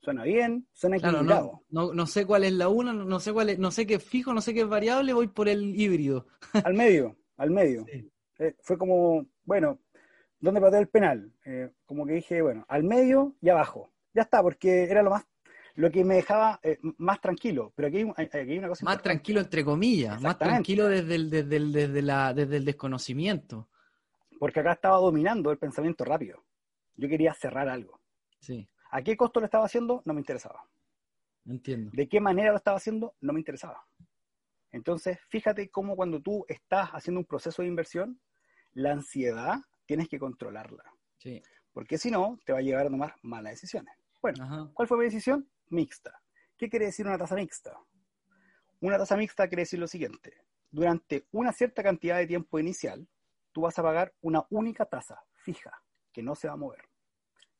C: Suena bien, suena equilibrado.
B: no, sé cuál es la una, no sé cuál es, no sé qué es fijo, no sé qué es variable, voy por el híbrido.
C: Al medio, al medio. <laughs> Eh, fue como, bueno, ¿Dónde pateó el penal? Eh, como que dije, bueno, al medio y abajo. Ya está, porque era lo más lo que me dejaba eh, más tranquilo. Pero aquí hay, una cosa.
B: Más tranquilo, entre comillas, más tranquilo desde el, desde, el, desde, la, desde el desconocimiento.
C: Porque acá estaba dominando el pensamiento rápido. Yo quería cerrar algo.
B: Sí.
C: ¿A qué costo lo estaba haciendo? No me interesaba.
B: Entiendo.
C: ¿De qué manera lo estaba haciendo? No me interesaba. Entonces, fíjate cómo cuando tú estás haciendo un proceso de inversión, la ansiedad tienes que controlarla.
B: Sí.
C: Porque si no, te va a llevar a tomar malas decisiones. Bueno, ¿cuál fue mi decisión? Mixta. ¿Qué quiere decir una tasa mixta? Una tasa mixta quiere decir lo siguiente. Durante una cierta cantidad de tiempo inicial, tú vas a pagar una única tasa fija, que no se va a mover.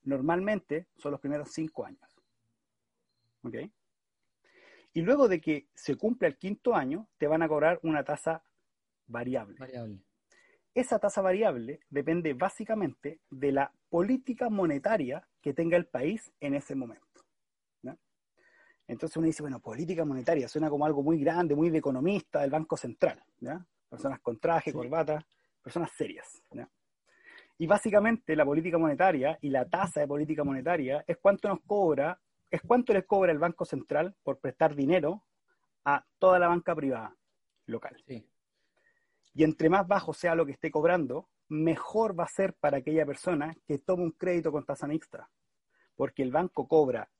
C: Normalmente son los primeros cinco años. ¿Ok? Y luego de que se cumpla el quinto año, te van a cobrar una tasa variable.
B: Variable.
C: Esa tasa variable depende básicamente de la política monetaria que tenga el país en ese momento. Entonces uno dice, bueno, política monetaria suena como algo muy grande, muy de economista del Banco Central. personas con traje, corbata, personas serias. Y básicamente la política monetaria y la tasa de política monetaria es cuánto nos cobra, es cuánto les cobra el Banco Central por prestar dinero a toda la banca privada local. Y entre más bajo sea lo que esté cobrando, mejor va a ser para aquella persona que tome un crédito con tasa mixta. Porque el banco cobra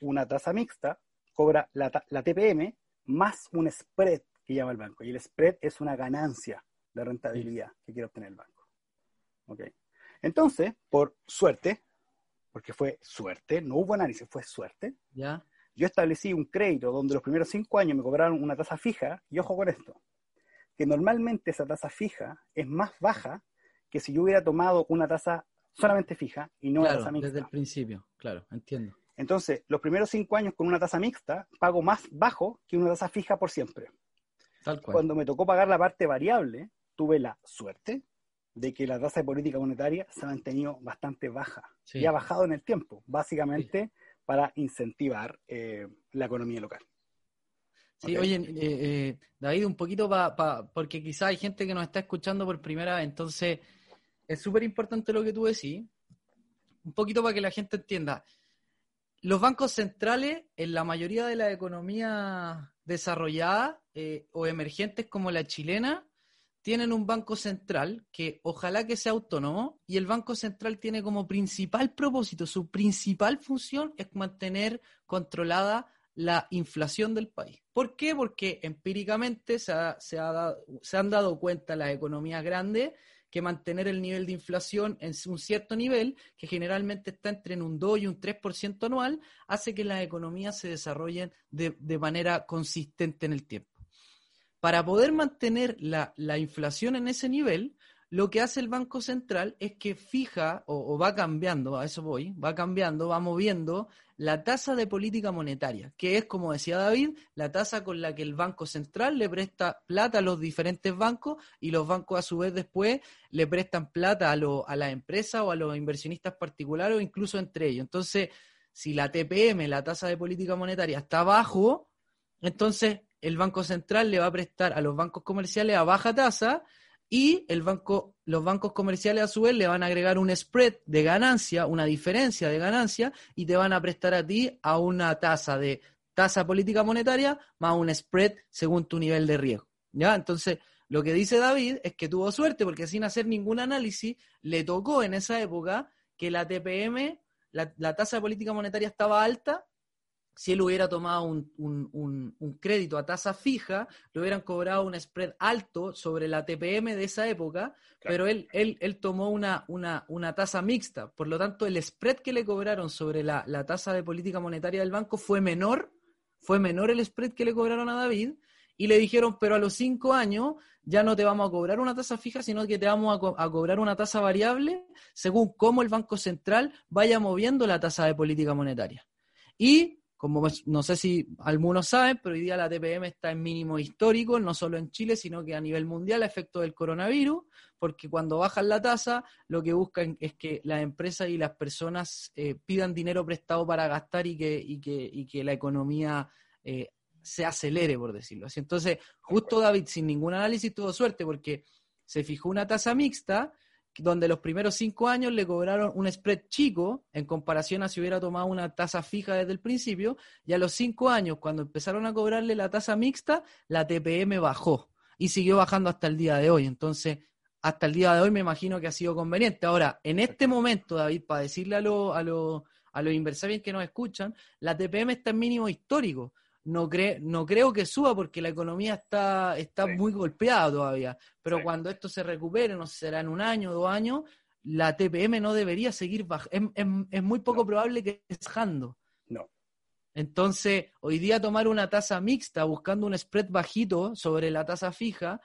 C: una tasa mixta, cobra la, TPM más un spread que llama el banco. Y el spread es una ganancia de rentabilidad que quiere obtener el banco. Okay. Entonces, por suerte, porque fue suerte, no hubo análisis, fue suerte.
B: ¿Ya?
C: Yo establecí un crédito donde los primeros cinco años me cobraron una tasa fija, y ojo con esto, que normalmente esa tasa fija es más baja que si yo hubiera tomado una tasa solamente fija y no
B: una
C: tasa mixta.
B: Desde el principio, claro, entiendo.
C: Entonces, los primeros cinco años con una tasa mixta pago más bajo que una tasa fija por siempre.
B: Tal cual.
C: Cuando me tocó pagar la parte variable, tuve la suerte de que la tasa de política monetaria se ha mantenido bastante baja y ha bajado en el tiempo, básicamente para incentivar eh, la economía local.
B: Sí, oye, eh, eh, David, un poquito para, porque quizá hay gente que nos está escuchando por primera vez, entonces es súper importante lo que tú decís, un poquito para que la gente entienda. Los bancos centrales, en la mayoría de las economías desarrolladas o emergentes como la chilena, tienen un banco central que ojalá que sea autónomo y el banco central tiene como principal propósito, su principal función es mantener controlada la inflación del país. ¿Por qué? Porque empíricamente se, se, se han dado cuenta las economías grandes que mantener el nivel de inflación en un cierto nivel, que generalmente está entre un 2 y un 3% anual, hace que las economías se desarrollen de manera consistente en el tiempo. Para poder mantener la, inflación en ese nivel, lo que hace el Banco Central es que fija o, va cambiando, a eso voy, va cambiando, va moviendo la tasa de política monetaria, que es, como decía David, la tasa con la que el Banco Central le presta plata a los diferentes bancos y los bancos a su vez después le prestan plata a, a las empresas o a los inversionistas particulares o incluso entre ellos. Entonces, si la TPM, la tasa de política monetaria, está bajo, entonces el Banco Central le va a prestar a los bancos comerciales a baja tasa y el banco, los bancos comerciales a su vez le van a agregar un spread de ganancia, una diferencia de ganancia, y te van a prestar a ti a una tasa de tasa política monetaria más un spread según tu nivel de riesgo. ¿Ya? Entonces, lo que dice David es que tuvo suerte porque sin hacer ningún análisis, le tocó en esa época que la TPM, la, la tasa de política monetaria estaba alta si él hubiera tomado un, crédito a tasa fija, le hubieran cobrado un spread alto sobre la TPM de esa época, pero él, él, él tomó una, una, tasa mixta. Por lo tanto, el spread que le cobraron sobre la, la, tasa de política monetaria del banco fue menor, fue menor el spread que le cobraron a David, y le dijeron, pero a los cinco años ya no te vamos a cobrar una tasa fija, sino que te vamos a, a cobrar una tasa variable según cómo el Banco Central vaya moviendo la tasa de política monetaria. Y como no sé si algunos saben, pero hoy día la TPM está en mínimo histórico, no solo en Chile, sino que a nivel mundial a efecto del coronavirus, porque cuando bajan la tasa, lo que buscan es que las empresas y las personas eh, pidan dinero prestado para gastar y que, y que, y que la economía eh, se acelere, por decirlo así. Entonces, justo David, sin ningún análisis, tuvo suerte porque se fijó una tasa mixta donde los primeros cinco años le cobraron un spread chico en comparación a si hubiera tomado una tasa fija desde el principio, y a los cinco años, cuando empezaron a cobrarle la tasa mixta, la TPM bajó y siguió bajando hasta el día de hoy. Entonces, hasta el día de hoy me imagino que ha sido conveniente. Ahora, en este momento, David, para decirle a, lo, a, lo, a los inversores que nos escuchan, la TPM está en mínimo histórico no, no creo que suba porque la economía está, está muy golpeada todavía. Pero cuando esto se recupere, no sé, será en un año, dos años, la TPM no debería seguir bajando. Es, muy poco probable que esté bajando.
C: No.
B: Entonces, hoy día tomar una tasa mixta buscando un spread bajito sobre la tasa fija,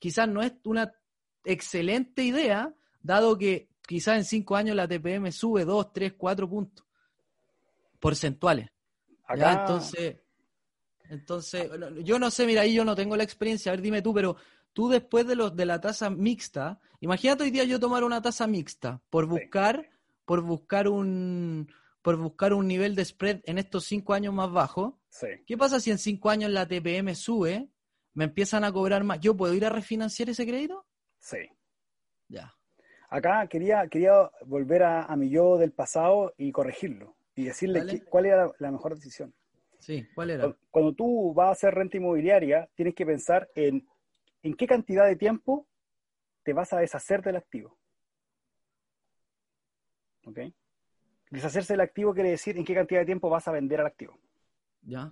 B: quizás no es una excelente idea, dado que quizás en cinco años la TPM sube dos, tres, cuatro puntos porcentuales. Acá... Entonces, entonces, yo no sé, mira, ahí yo no tengo la experiencia, a ver, dime tú, pero tú después de los de la tasa mixta, imagínate hoy día yo tomar una tasa mixta por buscar, por buscar un por buscar un nivel de spread en estos cinco años más bajo. ¿Qué pasa si en cinco años la TPM sube me empiezan a cobrar más, ¿yo puedo ir a refinanciar ese crédito?
C: Sí.
B: Ya.
C: Acá quería, quería volver a, a mi yo del pasado y corregirlo y decirle cuál era la mejor decisión.
B: Sí, ¿cuál era?
C: Cuando, tú vas a hacer renta inmobiliaria, tienes que pensar en, en qué cantidad de tiempo te vas a deshacer del activo. ¿Ok? Deshacerse del activo quiere decir en qué cantidad de tiempo vas a vender al activo.
B: Ya.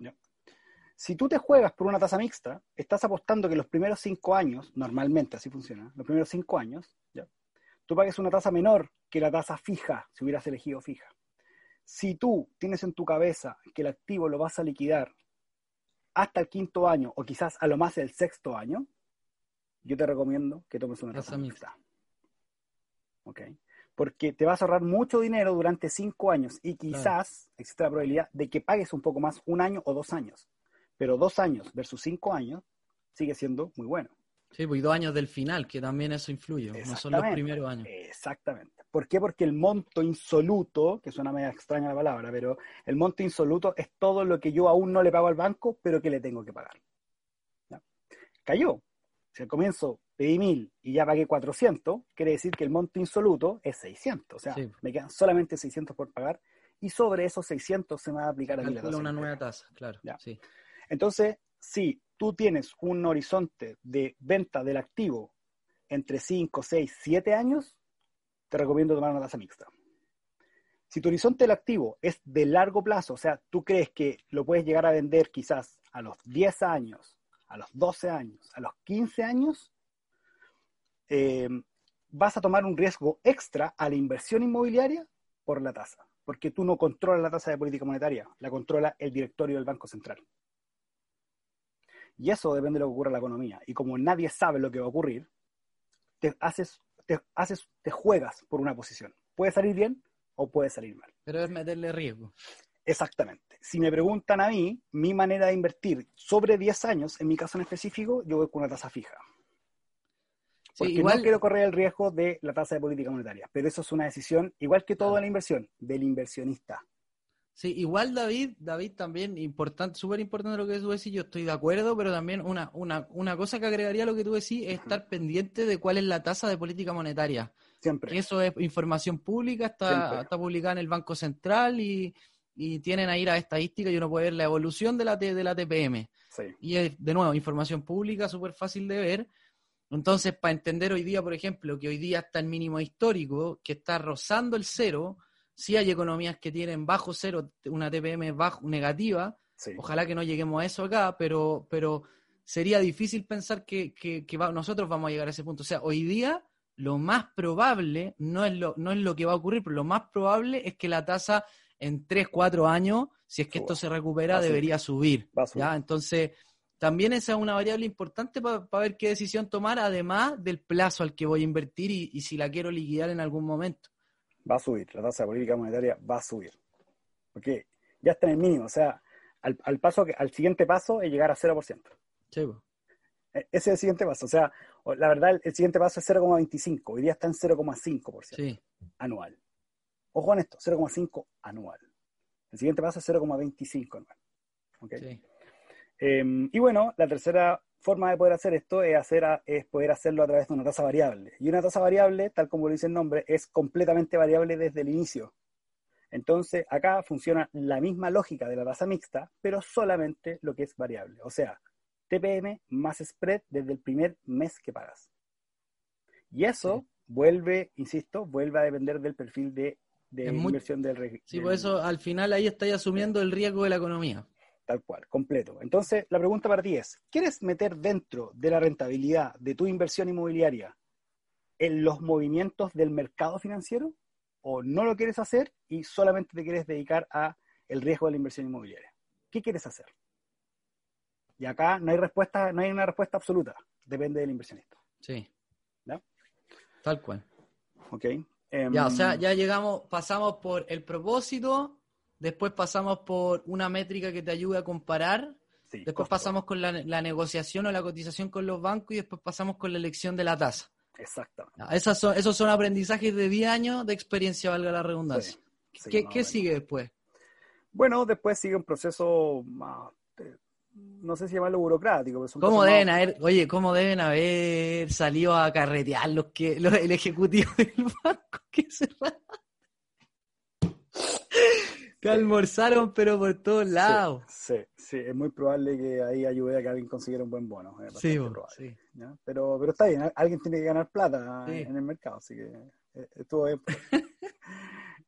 C: Si tú te juegas por una tasa mixta, estás apostando que los primeros cinco años, normalmente así funciona, los primeros cinco años, ¿ya? tú pagues una tasa menor que la tasa fija, si hubieras elegido fija. Si tú tienes en tu cabeza que el activo lo vas a liquidar hasta el quinto año o quizás a lo más el sexto año, yo te recomiendo que tomes una tasa mixta. ¿Ok? Porque te vas a ahorrar mucho dinero durante cinco años y quizás existe la probabilidad de que pagues un poco más un año o dos años. Pero dos años versus cinco años sigue siendo muy bueno.
B: Sí, pues y dos años del final, que también eso influye, no son los primeros años.
C: Exactamente. ¿Por qué? Porque el monto insoluto, que suena medio extraña la palabra, pero el monto insoluto es todo lo que yo aún no le pago al banco, pero que le tengo que pagar. ¿Ya? Cayó. Si al comienzo pedí mil y ya pagué 400, quiere decir que el monto insoluto es 600. O sea,
B: Sí.
C: me quedan solamente 600 por pagar y sobre esos 600 se me va a aplicar a mí la
B: una nueva tasa, claro.
C: Ya.
B: Sí.
C: Entonces, si tú tienes un horizonte de venta del activo entre 5, 6, 7 años, te recomiendo tomar una tasa mixta. Si tu horizonte del activo es de largo plazo, o sea, tú crees que lo puedes llegar a vender quizás a los 10 años, a los 12 años, a los 15 años, eh, vas a tomar un riesgo extra a la inversión inmobiliaria por la tasa, porque tú no controlas la tasa de política monetaria, la controla el directorio del Banco Central. Y eso depende de lo que ocurra en la economía. Y como nadie sabe lo que va a ocurrir, te haces, te haces, te juegas por una posición. Puede salir bien o puede salir mal.
B: Pero es meterle riesgo.
C: Exactamente. Si me preguntan a mí, mi manera de invertir sobre 10 años, en mi caso en específico, yo voy con una tasa fija.
B: Sí,
C: Porque
B: igual,
C: no quiero correr el riesgo de la tasa de política monetaria. Pero eso es una decisión, igual que toda la inversión, del inversionista.
B: Sí, igual David, David también, importante, súper importante lo que tú decís, yo estoy de acuerdo, pero también una, una, una cosa que agregaría a lo que tú decís es estar pendiente de cuál es la tasa de política monetaria.
C: Siempre.
B: Eso es información pública, está, está publicada en el Banco Central y, y tienen ahí las estadísticas y uno puede ver la evolución de la, de la TPM.
C: Sí.
B: Y es, de nuevo, información pública, súper fácil de ver. Entonces, para entender hoy día, por ejemplo, que hoy día está el mínimo histórico, que está rozando el cero, sí hay economías que tienen bajo cero, una TPM bajo, negativa,
C: sí.
B: ojalá que no lleguemos a eso acá, pero, pero sería difícil pensar que, que- que va- nosotros vamos a llegar a ese punto. O sea, hoy día lo más probable no es lo, no es lo que va a ocurrir, pero lo más probable es que la tasa en 3, 4 años, si es que
C: Suba.
B: esto se recupera,
C: Va subir.
B: debería subir.
C: Va a subir.
B: ¿ya? Entonces, también esa es una variable importante para ver qué decisión tomar, además del plazo al que voy a invertir y, y si la quiero liquidar en algún momento.
C: Va a subir, la tasa de política monetaria va a subir. Porque ya está en el mínimo, o sea, al, al paso al siguiente paso es llegar a 0%.
B: Sí, po.
C: E- Ese es el siguiente paso, o sea, la verdad el, el siguiente paso es 0,25, hoy día está en 0,5%
B: sí.
C: anual. Ojo con esto, 0,5 anual. El siguiente paso es 0,25 anual. ¿ok?
B: sí.
C: Eh, y bueno, la tercera forma de poder hacer esto es, hacer a- es poder hacerlo a través de una tasa variable. Y una tasa variable, tal como lo dice el nombre, es completamente variable desde el inicio. Entonces, acá funciona la misma lógica de la tasa mixta, pero solamente lo que es variable. O sea, TPM más spread desde el primer mes que pagas. Y eso
B: Sí.
C: vuelve, insisto, vuelve a depender del perfil de, de
B: Es muy-
C: inversión del,
B: Sí,
C: del-
B: por eso al final ahí estáis asumiendo el riesgo de la economía.
C: Tal cual, completo. Entonces, la pregunta para ti es, ¿quieres meter dentro de la rentabilidad de tu inversión inmobiliaria en los movimientos del mercado financiero? ¿O no lo quieres hacer y solamente te quieres dedicar a el riesgo de la inversión inmobiliaria? ¿Qué quieres hacer? Y acá no hay respuesta, no hay una respuesta absoluta. Depende del inversionista.
B: Sí. Tal cual.
C: ¿Ok? Em,
B: Ya, o sea, ya llegamos, pasamos por el propósito, después pasamos por una métrica que te ayude a comparar,
C: sí,
B: después
C: costo.
B: pasamos con la, la negociación o la cotización con los bancos y después pasamos con la elección de la tasa.
C: Exactamente.
B: Esas son, esos son aprendizajes de 10 años de experiencia, valga la redundancia.
C: Sí,
B: ¿Qué, sigue después?
C: Bueno, después sigue un proceso más, no sé si llamarlo burocrático. Pero son
B: ¿Cómo
C: cosas
B: deben
C: más-
B: haber, oye, cómo deben haber salido a carretear los que, los, el ejecutivo <laughs> del banco que se que almorzaron pero por todos lados?
C: Sí, sí, es muy probable que ahí ayude a que alguien consiguiera un buen bono.
B: Sí,
C: probable,
B: sí.
C: Pero, pero está bien, alguien tiene que ganar plata
B: Sí.
C: en el mercado, así que eh, estuvo bien. <laughs>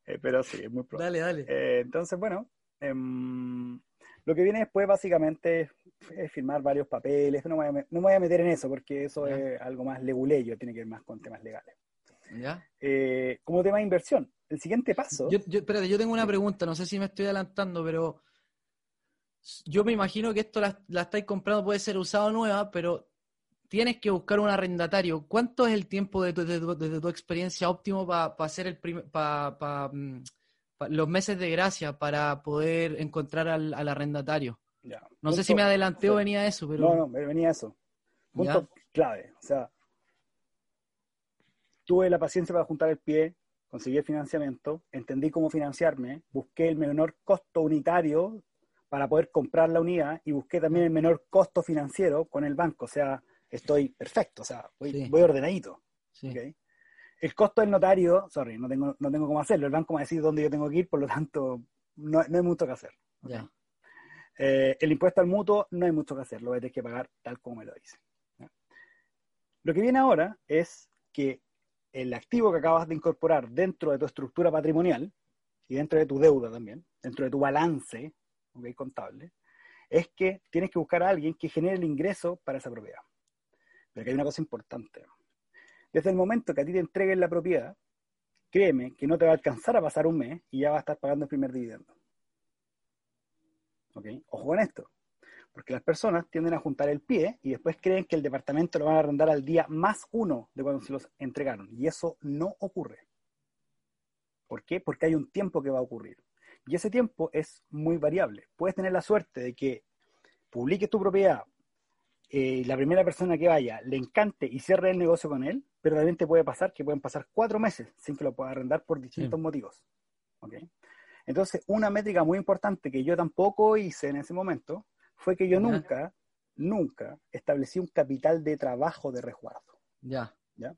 C: Eh, pero sí, es muy probable.
B: Dale, dale.
C: Eh, entonces, bueno, em, lo que viene después básicamente es, firmar varios papeles. No me, voy a, me- no me voy a meter en eso porque eso
B: Ya.
C: es algo más leguleyo, tiene que ver más con temas legales.
B: ¿Ya?
C: Eh, como tema de inversión, el siguiente paso.
B: Yo, yo, espérate, yo tengo una pregunta, no sé si me estoy adelantando, pero yo me imagino que esto la, la estáis comprando, puede ser usado nueva, pero tienes que buscar un arrendatario. ¿Cuánto es el tiempo de tu, de tu- de tu experiencia óptimo para hacer el prim- pa- pa, mm, pa- los meses de gracia para poder encontrar al, al arrendatario?
C: ya,
B: No sé si me adelanté o venía eso, pero
C: No, no, venía eso. Punto clave. O sea, tuve la paciencia para juntar el pie, conseguí el financiamiento, entendí cómo financiarme, busqué el menor costo unitario para poder comprar la unidad y busqué también el menor costo financiero con el banco. O sea, estoy perfecto, o sea, voy,
B: Sí.
C: voy ordenadito. El costo del notario, sorry, no tengo, no tengo cómo hacerlo. El banco me va a decir dónde yo tengo que ir, por lo tanto, no, no hay mucho que hacer. Eh, el impuesto al mutuo no hay mucho que hacer, lo voy a tener que pagar tal como me lo dice. ¿ya? Lo que viene ahora es que el activo que acabas de incorporar dentro de tu estructura patrimonial y dentro de tu deuda también, dentro de tu balance ¿ok? contable, es que tienes que buscar a alguien que genere el ingreso para esa propiedad. Pero que hay una cosa importante. Desde el momento que a ti te entreguen la propiedad, créeme que no te va a alcanzar a pasar un mes y ya vas a estar pagando el primer dividendo. ¿Ok? Ojo con esto. Porque las personas tienden a juntar el pie y después creen que el departamento lo van a arrendar al día más uno de cuando se los entregaron. Y eso no ocurre. ¿Por qué? Porque hay un tiempo que va a ocurrir. Y ese tiempo es muy variable. Puedes tener la suerte de que publiques tu propiedad eh, y la primera persona que vaya le encante y cierre el negocio con él, pero también te puede pasar que pueden pasar cuatro meses sin que lo pueda arrendar por distintos
B: Sí.
C: motivos. Entonces, una métrica muy importante que yo tampoco hice en ese momento fue que yo nunca, nunca establecí un capital de trabajo de resguardo.
B: Ya.
C: ¿Ya?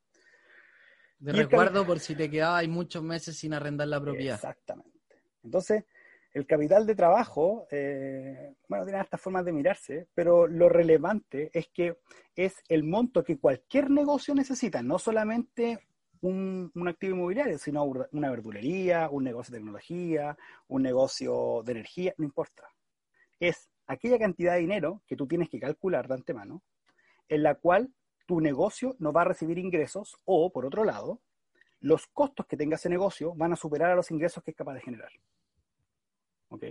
B: De
C: Y
B: resguardo por si te quedabas muchos meses sin arrendar la propiedad.
C: Exactamente. Entonces, el capital de trabajo, eh, bueno, tiene estas formas de mirarse, pero lo relevante es que es el monto que cualquier negocio necesita, no solamente un, un activo inmobiliario, sino una verdulería, un negocio de tecnología, un negocio de energía, no importa. Es aquella cantidad de dinero que tú tienes que calcular de antemano, en la cual tu negocio no va a recibir ingresos o, por otro lado, los costos que tenga ese negocio van a superar a los ingresos que es capaz de generar. ¿Ok?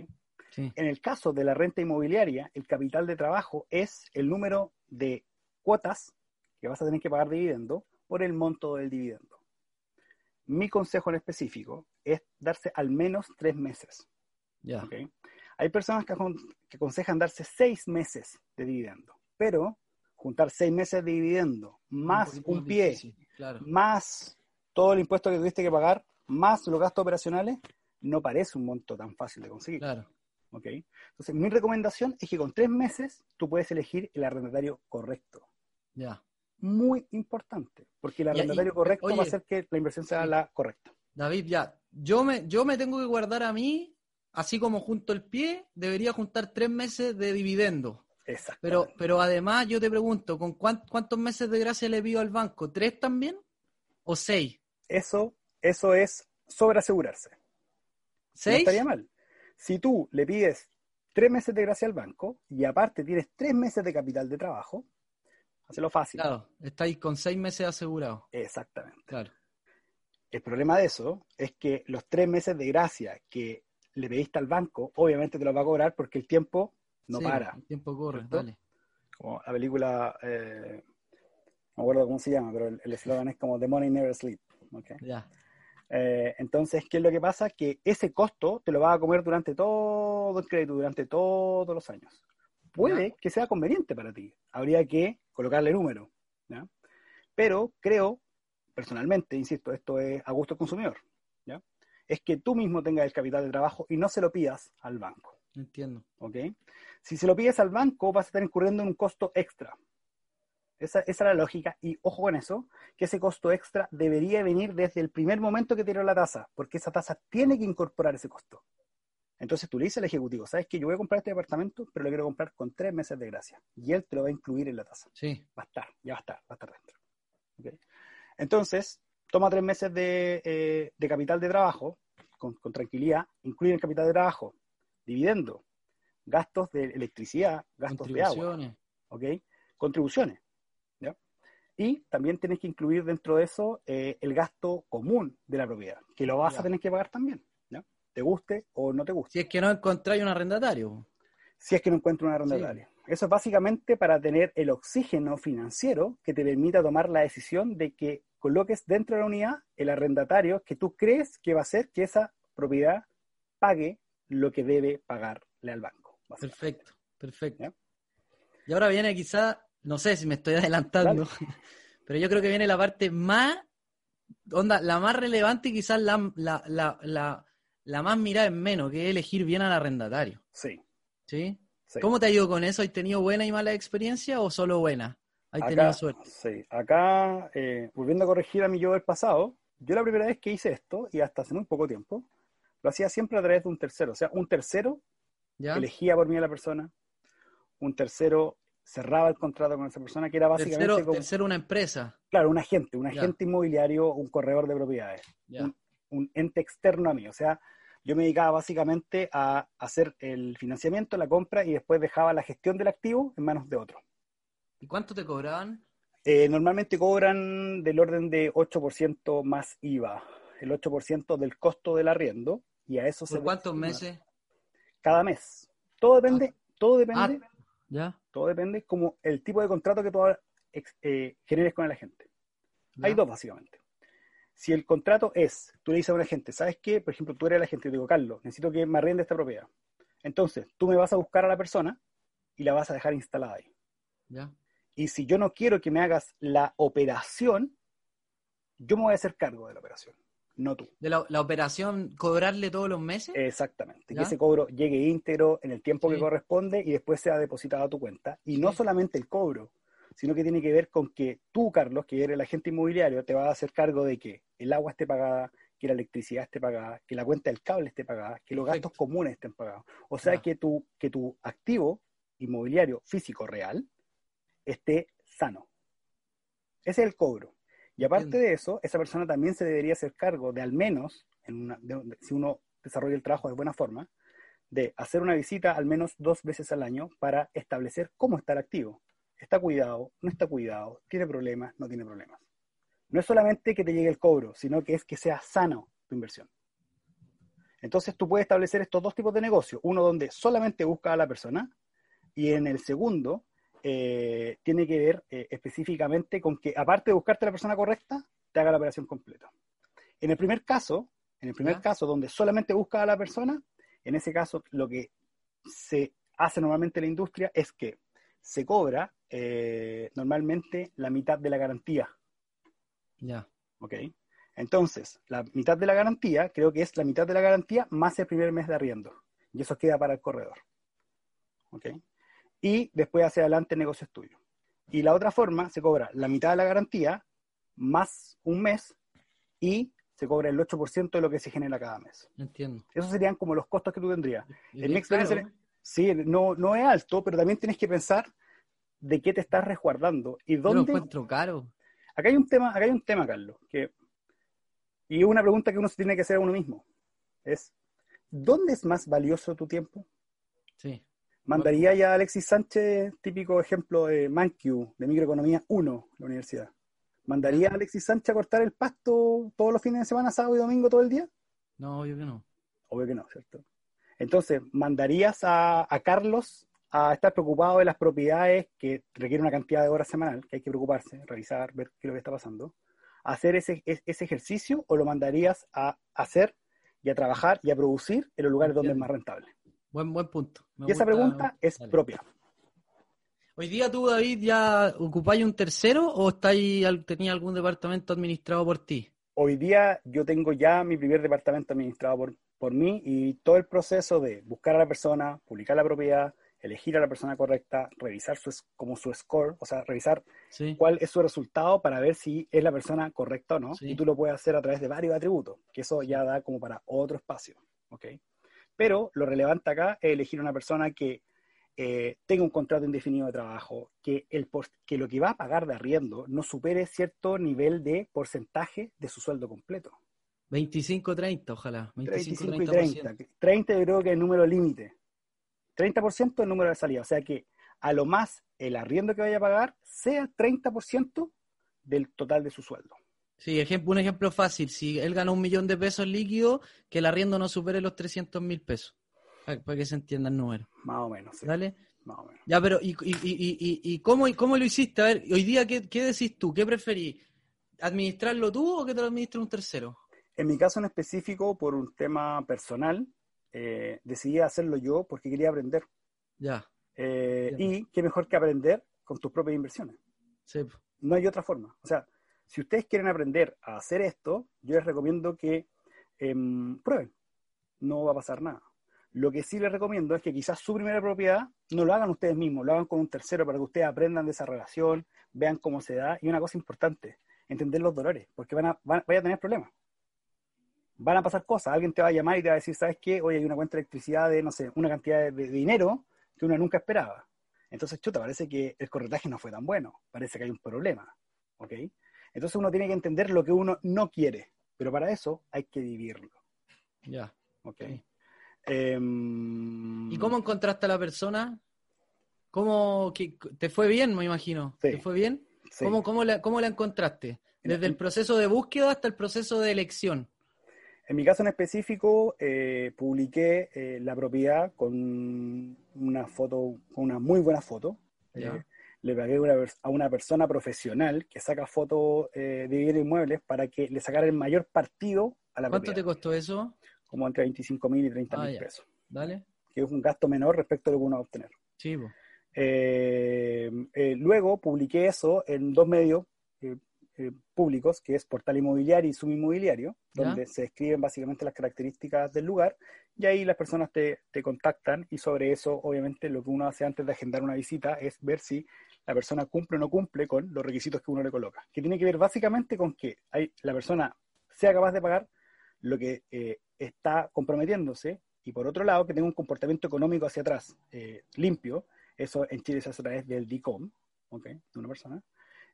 B: Sí.
C: En el caso de la renta inmobiliaria, el capital de trabajo es el número de cuotas que vas a tener que pagar de dividendo por el monto del dividendo. Mi consejo en específico es darse al menos tres meses.
B: Ya.
C: ¿ok? Hay personas que, que aconsejan darse seis meses de dividendo, pero juntar seis meses de dividendo más un pie,
B: difícil, Claro.
C: más todo el impuesto que tuviste que pagar, más los gastos operacionales, no parece un monto tan fácil de conseguir.
B: Claro.
C: ¿ok? Entonces, mi recomendación es que con tres meses tú puedes elegir el arrendatario correcto.
B: Ya.
C: Muy importante, porque el arrendatario correcto
B: oye,
C: va a hacer que la inversión sea la correcta.
B: David, ya. Yo me, yo me tengo que guardar a mí, así como junto el pie, debería juntar tres meses de dividendo.
C: Exacto.
B: Pero, pero además yo te pregunto, ¿con cuán- cuántos meses de gracia le pido al banco? ¿Tres también? ¿O seis?
C: Eso, eso es sobre asegurarse. No
B: ¿Seis?
C: estaría mal. Si tú le pides tres meses de gracia al banco y aparte tienes tres meses de capital de trabajo, hazlo fácil.
B: Claro, estáis con seis meses asegurados.
C: Exactamente.
B: Claro.
C: El problema de eso es que los tres meses de gracia que le pediste al banco, obviamente te los va a cobrar porque el tiempo no
B: Sí,
C: para.
B: El tiempo corre,
C: ¿Cierto?
B: dale.
C: Como la película, eh, no me acuerdo cómo se llama, pero el eslogan es como The Money Never Sleep. ¿ok?
B: Ya.
C: Eh, entonces, ¿qué es lo que pasa? Que ese costo te lo vas a comer durante todo el crédito, durante todos los años. Puede
B: Ya.
C: que sea conveniente para ti. Habría que colocarle número. ¿ya? Pero creo, personalmente, insisto, esto es a gusto del consumidor. Es que tú mismo tengas el capital de trabajo y no se lo pidas al banco.
B: Entiendo.
C: ¿ok? Si se lo pides al banco, vas a estar incurriendo en un costo extra. Esa, esa es la lógica. Y ojo con eso, que ese costo extra debería venir desde el primer momento que tiró la tasa, porque esa tasa tiene que incorporar ese costo. Entonces tú le dices al ejecutivo, ¿sabes que Yo voy a comprar este departamento, pero lo quiero comprar con tres meses de gracia. Y él te lo va a incluir en la tasa.
B: Sí.
C: Va a estar, ya va a estar, va a estar dentro. ¿Ok? Entonces, toma tres meses de, eh, de capital de trabajo, con, con tranquilidad, incluye el capital de trabajo, dividendo, gastos de electricidad, gastos de agua,
B: Contribuciones.
C: ¿ok? Contribuciones. ¿ya? Y también tienes que incluir dentro de eso eh, el gasto común de la propiedad, que lo vas
B: Ya.
C: a tener que pagar también, ¿ya? Te guste o no te guste.
B: Si es que no encontráis un arrendatario.
C: si es que no encuentro una arrendatario. Eso es básicamente para tener el oxígeno financiero que te permita tomar la decisión de que coloques dentro de la unidad el arrendatario que tú crees que va a hacer que esa propiedad pague lo que debe pagarle al banco.
B: Perfecto, perfecto.
C: ¿Ya?
B: Y ahora viene quizá, no sé si me estoy adelantando, <laughs> pero yo creo que viene la parte más, onda, la más relevante y quizás la, la, la, la, la más mirada en menos, que es elegir bien al arrendatario.
C: Sí.
B: ¿Sí?
C: sí.
B: ¿Cómo te ha ido con eso? ¿Has tenido buena y mala experiencia o solo buena? ¿Has
C: Acá-
B: tenido suerte?
C: Sí, acá, eh, volviendo a corregir a mi yo del pasado, yo la primera vez que hice esto, y hasta hace muy poco tiempo, lo hacía siempre a través de un tercero. O sea, un tercero
B: ¿Ya?
C: elegía por mí a la persona, un tercero cerraba el contrato con esa persona, que era básicamente
B: Tercero,
C: como,
B: tercero una empresa.
C: claro, un agente, un
B: Ya.
C: agente inmobiliario, un corredor de propiedades, un ente externo a mí. O sea, yo me dedicaba básicamente a hacer el financiamiento, la compra y después dejaba la gestión del activo en manos de otro.
B: ¿Y cuánto te cobraban?
C: Eh, normalmente cobran del orden de 8% más IVA, el 8% del costo del arriendo, y a eso se...
B: ¿Por cuántos
C: suma
B: meses?
C: Cada mes. Todo depende, todo depende,
B: Ah, ¿Ya?
C: todo depende como el tipo de contrato que tú eh, generes con el agente.
B: ¿Ya?
C: Hay dos, básicamente. Si el contrato es, tú le dices a un agente, ¿sabes qué? Por ejemplo, tú eres el agente, yo te digo, Carlos, necesito que me arriende esta propiedad. Entonces, tú me vas a buscar a la persona y la vas a dejar instalada ahí.
B: ¿Ya?
C: Y si yo no quiero que me hagas la operación, yo me voy a hacer cargo de la operación, no tú.
B: ¿De la, la operación cobrarle todos los meses?
C: Exactamente.
B: ¿Ya?
C: Que ese cobro llegue íntegro en el tiempo
B: Sí.
C: que corresponde y después sea depositado a tu cuenta. Y no solamente el cobro, sino que tiene que ver con que tú, Carlos, que eres el agente inmobiliario, te vas a hacer cargo de que el agua esté pagada, que la electricidad esté pagada, que la cuenta del cable esté pagada, que los
B: Perfecto.
C: gastos comunes estén pagados. O sea, que, tu, que tu activo inmobiliario físico real esté sano. Ese es el cobro. Y aparte de eso, esa persona también se debería hacer cargo de al menos, en una- de- de- si uno desarrolla el trabajo de buena forma, de hacer una visita al menos dos veces al año para establecer cómo estar activo. ¿Está cuidado? ¿No está cuidado? ¿Tiene problemas? ¿No tiene problemas? No es solamente que te llegue el cobro, sino que es que sea sano tu inversión. Entonces tú puedes establecer estos dos tipos de negocio. Uno donde solamente busca a la persona y en el segundo eh, tiene que ver eh, específicamente con que aparte de buscarte a la persona correcta, te haga la operación completa. En el primer caso, en el primer caso donde solamente busca a la persona, en ese caso lo que se hace normalmente en la industria es que se cobra eh, normalmente la mitad de la garantía.
B: Ya.
C: ¿ok? Entonces, la mitad de la garantía, creo que es la mitad de la garantía más el primer mes de arriendo. Y eso queda para el corredor. ¿ok? Y después hacia adelante el negocio es tuyo. Y la otra forma, se cobra la mitad de la garantía más un mes y se cobra el 8% de lo que se genera cada mes.
B: Entiendo.
C: Esos serían como los costos que tú tendrías.
B: Caro.
C: sí, no, no es alto, pero también tienes que pensar de qué te estás resguardando y
B: Yo lo
C: dónde
B: encuentro caro.
C: Acá hay un tema, acá hay un tema, Carlos, que y una pregunta que uno se tiene que hacer a uno mismo. Es ¿dónde es más valioso tu tiempo?
B: Sí.
C: Mandaría ya a Alexis Sánchez, típico ejemplo de Mankiw, de Microeconomía 1, la universidad. ¿Mandaría a Alexis Sánchez a cortar el pasto todos los fines de semana, sábado y domingo, todo el día?
B: No, obvio que no.
C: Obvio que no, ¿cierto? Entonces, ¿mandarías a, a Carlos a estar preocupado de las propiedades que requieren una cantidad de horas semanal, que hay que preocuparse, revisar, ver qué es lo que está pasando, a hacer ese, es- ese ejercicio o lo mandarías a hacer y a trabajar y a producir en los lugares donde es más rentable?
B: Buen, buen punto. Me
C: y esa pregunta es
B: Dale.
C: propia.
B: Hoy día tú, David, ya ocupáis un tercero o estáis, al- tenía algún departamento administrado por ti?
C: Hoy día yo tengo ya mi primer departamento administrado por, por mí y todo el proceso de buscar a la persona, publicar la propiedad, elegir a la persona correcta, revisar su, como su score, o sea, revisar
B: Sí.
C: cuál es su resultado para ver si es la persona correcta o no.
B: Sí.
C: Y tú lo puedes hacer a través de varios atributos, que eso ya da como para otro espacio. ¿ok? Pero lo relevante acá es elegir una persona que eh, tenga un contrato indefinido de trabajo, que, el por- que lo que va a pagar de arriendo no supere cierto nivel de porcentaje de su sueldo completo.
B: 25-30, ojalá.
C: 25 y
B: 25-30%.
C: 30. 30 yo creo que es el número límite. 30% es el número de salida. O sea que a lo más el arriendo que vaya a pagar sea 30% del total de su sueldo.
B: Sí, ejemplo, un ejemplo fácil. Si él gana un millón de pesos líquido, que el arriendo no supere los 300 mil pesos. Para, que se entienda el número.
C: Más o menos. sí,
B: ¿Dale?
C: Más o menos.
B: Ya, pero ¿y, y, y, y, cómo, y cómo lo hiciste? A ver, hoy día, ¿qué, qué decís tú? ¿Qué preferís? ¿Administrarlo tú o que te lo administre un tercero?
C: En mi caso en específico, por un tema personal, eh, decidí hacerlo yo porque quería aprender.
B: Ya,
C: Eh, y qué mejor que aprender con tus propias inversiones.
B: sí.
C: No hay otra forma. O sea, si ustedes quieren aprender a hacer esto, yo les recomiendo que em, prueben. No va a pasar nada. Lo que sí les recomiendo es que quizás su primera propiedad no lo hagan ustedes mismos, lo hagan con un tercero para que ustedes aprendan de esa relación, vean cómo se da. Y una cosa importante, entender los dolores, porque van a, van, a tener problemas. Van a pasar cosas. Alguien te va a llamar y te va a decir, ¿sabes qué? Hoy hay una cuenta de electricidad de, no sé, una cantidad de, de dinero que uno nunca esperaba. Entonces, chuta, parece que el corretaje no fue tan bueno. Parece que hay un problema. ¿Ok? Entonces uno tiene que entender lo que uno no quiere. Pero para eso hay que vivirlo.
B: Ya.
C: ¿Ok?
B: Sí.
C: Em,
B: ¿Y cómo encontraste a la persona? ¿Cómo que, te fue bien, me imagino?
C: Sí.
B: ¿Te fue bien?
C: sí.
B: ¿Cómo, cómo, la, ¿Cómo la encontraste? Desde el proceso de búsqueda hasta el proceso de elección.
C: En mi caso en específico, eh, publiqué eh, la propiedad con una foto, con una muy buena foto. Eh, le pagué una a una persona profesional que saca fotos eh, de bienes inmuebles para que le sacara el mayor partido a la
B: ¿Cuánto
C: propiedad.
B: te costó eso?
C: Como entre 25 mil y 30
B: Ah,
C: mil
B: ya.
C: pesos.
B: Dale.
C: Que es un gasto menor respecto a lo que uno va a obtener.
B: Sí.
C: Eh, eh, luego publiqué eso en dos medios eh, públicos, que es Portal Inmobiliario y Sum Inmobiliario,
B: ¿Ya?
C: donde se describen básicamente las características del lugar, y ahí las personas te, te contactan y sobre eso, obviamente, lo que uno hace antes de agendar una visita es ver si la persona cumple o no cumple con los requisitos que uno le coloca, que tiene que ver básicamente con que hay, la persona sea capaz de pagar lo que eh, está comprometiéndose y por otro lado que tenga un comportamiento económico hacia atrás eh, limpio, eso en Chile se hace a través del DICOM, ¿ok? De una persona.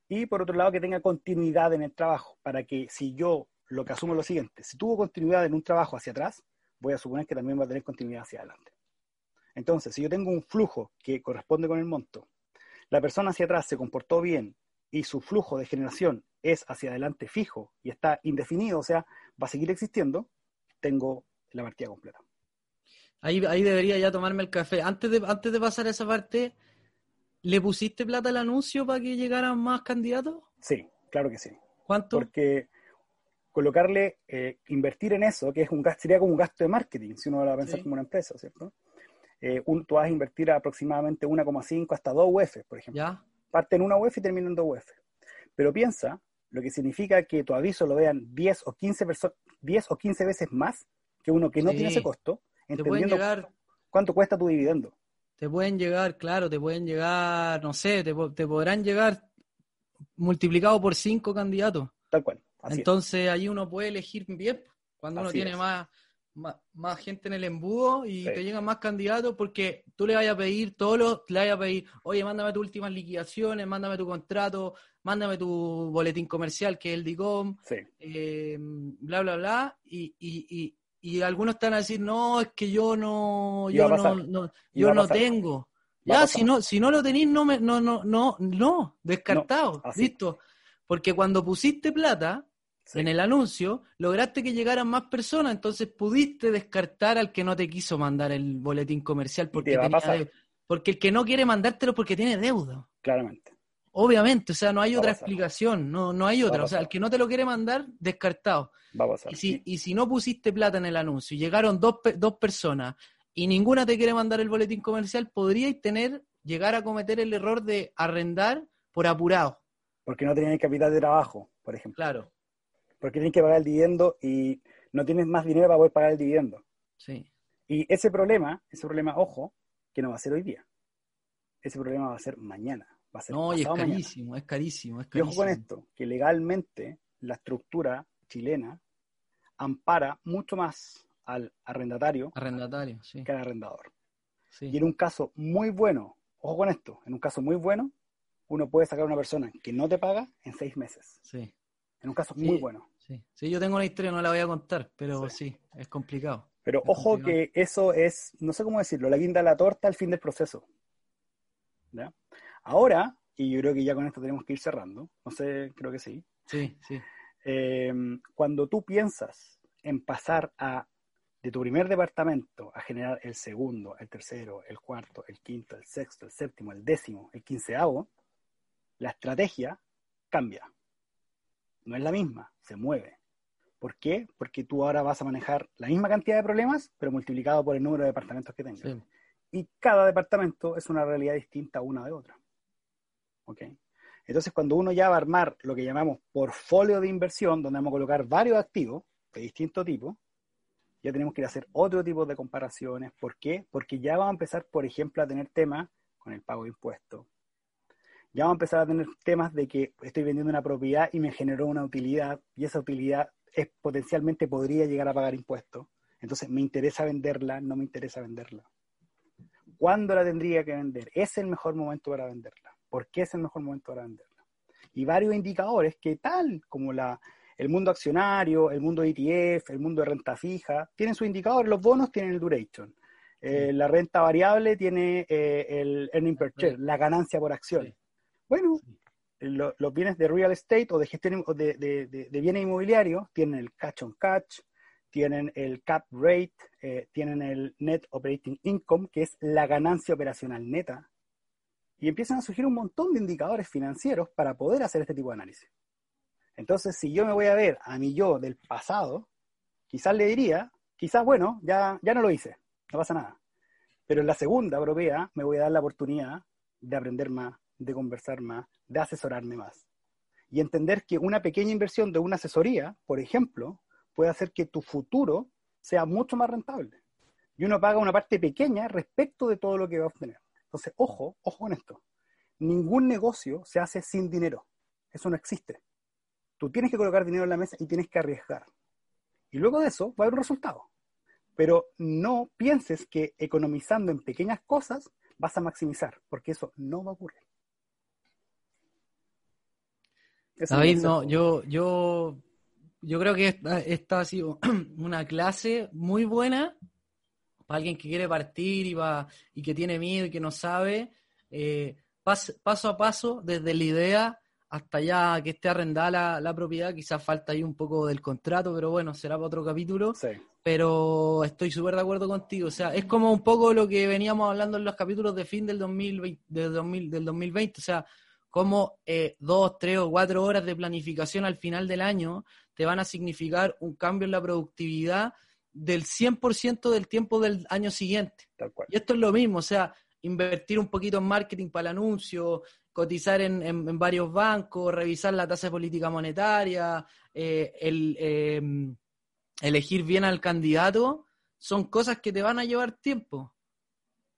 C: Y por otro lado, que tenga continuidad en el trabajo, para que si yo lo que asumo es lo siguiente, si tuvo continuidad en un trabajo hacia atrás, voy a suponer que también va a tener continuidad hacia adelante. Entonces, si yo tengo un flujo que corresponde con el monto, la persona hacia atrás se comportó bien y su flujo de generación es hacia adelante fijo y está indefinido, o sea, va a seguir existiendo, tengo la partida completa.
B: Ahí, ahí debería ya tomarme el café. Antes de, antes de pasar a esa parte, ¿le pusiste plata al anuncio para que llegaran más candidatos?
C: Sí, claro que sí.
B: ¿Cuánto?
C: porque colocarle, eh, invertir en eso, que es un gasto, sería como un gasto de marketing, si uno lo va a pensar
B: Sí.
C: como una empresa, ¿cierto? Eh, un- tú vas a invertir aproximadamente 1,5 hasta 2 UF, por ejemplo.
B: ¿Ya?
C: Parte en una UF y termina en 2 UF. Pero piensa, lo que significa que tu aviso lo vean 10 o 15, perso- 10 o 15 veces más que uno que no
B: Sí.
C: tiene ese costo, entendiendo
B: llegar,
C: cuánto cuesta tu dividendo.
B: te pueden llegar, claro, te pueden llegar, no sé, te, te podrán llegar multiplicado por cinco candidatos.
C: Tal cual. Así es.
B: Entonces ahí uno puede elegir bien cuando uno
C: Así
B: tiene
C: es.
B: más, más, más gente en el embudo y
C: Sí.
B: te llegan más candidatos porque tú le vayas a pedir todos los, le vayas a pedir, oye, mándame tus últimas liquidaciones, mándame tu contrato, mándame tu boletín comercial que es el DICOM,
C: Sí,
B: eh, bla, bla, bla, y, y, y, y algunos están a decir, no, es que yo no, yo no, no- yo no tengo. Ya, si no, si no lo tenéis, no, me, no, no, no, no, descartado, listo. Porque cuando pusiste plata
C: sí.
B: en el anuncio, lograste que llegaran más personas, entonces pudiste descartar al que no te quiso mandar el boletín comercial porque tenía. Porque el que no quiere mandártelo porque tiene deuda.
C: claramente.
B: Obviamente, o sea, no hay
C: Va
B: otra
C: pasar.
B: explicación, no, no hay otra. O sea, el que no te lo quiere mandar, descartado.
C: Va a pasar.
B: Y si, y si no pusiste plata en el anuncio y llegaron dos, dos personas y ninguna te quiere mandar el boletín comercial, podríais tener, llegar a cometer el error de arrendar por apurado.
C: Porque no tenían capital de trabajo, por ejemplo.
B: Claro,
C: porque tienes que pagar el dividendo y no tienes más dinero para poder pagar el dividendo.
B: sí.
C: Y ese problema, ese problema, ojo, que no va a ser hoy día. ese problema va a ser mañana. Va a ser
B: No, y es carísimo, es carísimo, es
C: Y ojo
B: carísimo.
C: con esto, que legalmente la estructura chilena ampara mucho más al arrendatario
B: Arrendatario, sí.
C: que al arrendador.
B: sí.
C: Y en un caso muy bueno, ojo con esto, en un caso muy bueno, uno puede sacar a una persona que no te paga en seis meses.
B: Sí,
C: En un caso muy bueno.
B: Sí. Sí, yo tengo una historia, no la voy a contar, pero
C: Sí.
B: sí, es complicado.
C: Pero
B: Es
C: ojo
B: complicado.
C: que eso es, no sé cómo decirlo, la guinda de la torta al fin del proceso. ¿Ya? Ahora, y yo creo que ya con esto tenemos que ir cerrando, no sé, creo que sí,
B: Sí, sí.
C: eh, cuando tú piensas en pasar a de tu primer departamento a generar el segundo, el tercero, el cuarto, el quinto, el sexto, el séptimo, el décimo, el quinceavo, la estrategia cambia. No es la misma, se mueve. ¿Por qué? Porque tú ahora vas a manejar la misma cantidad de problemas, pero multiplicado por el número de departamentos que tengas.
B: sí.
C: Y cada departamento es una realidad distinta una de otra. ¿Ok? Entonces, cuando uno ya va a armar lo que llamamos portfolio de inversión, donde vamos a colocar varios activos de distinto tipo, ya tenemos que ir a hacer otro tipo de comparaciones. ¿Por qué? Porque ya vamos a empezar, por ejemplo, a tener temas con el pago de impuestos. Ya vamos a empezar a tener temas de que estoy vendiendo una propiedad y me generó una utilidad y esa utilidad es, potencialmente podría llegar a pagar impuestos. Entonces, me interesa venderla, no me interesa venderla. ¿Cuándo la tendría que vender? ¿Es el mejor momento para venderla? ¿Por qué es el mejor momento para venderla? Y varios indicadores que tal como la, el mundo accionario, el mundo ETF, el mundo de renta fija, tienen sus indicadores, los bonos tienen el duration. Eh, la renta variable tiene eh, el earning per share, la ganancia por acción.
B: Sí.
C: Bueno, lo- los bienes de real estate o de gestión o de, de- de- de bienes inmobiliarios tienen el catch on catch, tienen el cap rate, eh, tienen el net operating income, que es la ganancia operacional neta, y empiezan a surgir un montón de indicadores financieros para poder hacer este tipo de análisis. Entonces, si yo me voy a ver a mi yo del pasado, quizás le diría, quizás, bueno, ya, ya no lo hice, no pasa nada. Pero en la segunda propiedad me voy a dar la oportunidad de aprender más, de conversar más, de asesorarme más. Y entender que una pequeña inversión de una asesoría, por ejemplo, puede hacer que tu futuro sea mucho más rentable. Y uno paga una parte pequeña respecto de todo lo que va a obtener. Entonces, ojo, ojo con esto. Ningún negocio se hace sin dinero. Eso no existe. Tú tienes que colocar dinero en la mesa y tienes que arriesgar. Y luego de eso va a haber un resultado. Pero no pienses que economizando en pequeñas cosas vas a maximizar, porque eso no va a ocurrir. Ese es mi
B: David, no, yo, yo, yo creo que esta, esta ha sido <clears throat> una clase muy buena para alguien que quiere partir y, va, y que tiene miedo y que no sabe. eh, pas- paso a paso, desde la idea hasta ya que esté arrendada la, la propiedad, quizás falta ahí un poco del contrato, pero bueno, será para otro capítulo.
C: Sí,
B: pero estoy súper de acuerdo contigo. O sea, es como un poco lo que veníamos hablando en los capítulos de fin del 2020, del 2000 del 2020. O sea, como eh, dos, tres o cuatro horas de planificación al final del año te van a significar un cambio en la productividad del 100% del tiempo del año siguiente.
C: tal cual.
B: Y esto es lo mismo, o sea, invertir un poquito en marketing para el anuncio, cotizar en, en- en varios bancos, revisar la tasa de política monetaria, eh, el, eh, elegir bien al candidato, son cosas que te van a llevar tiempo.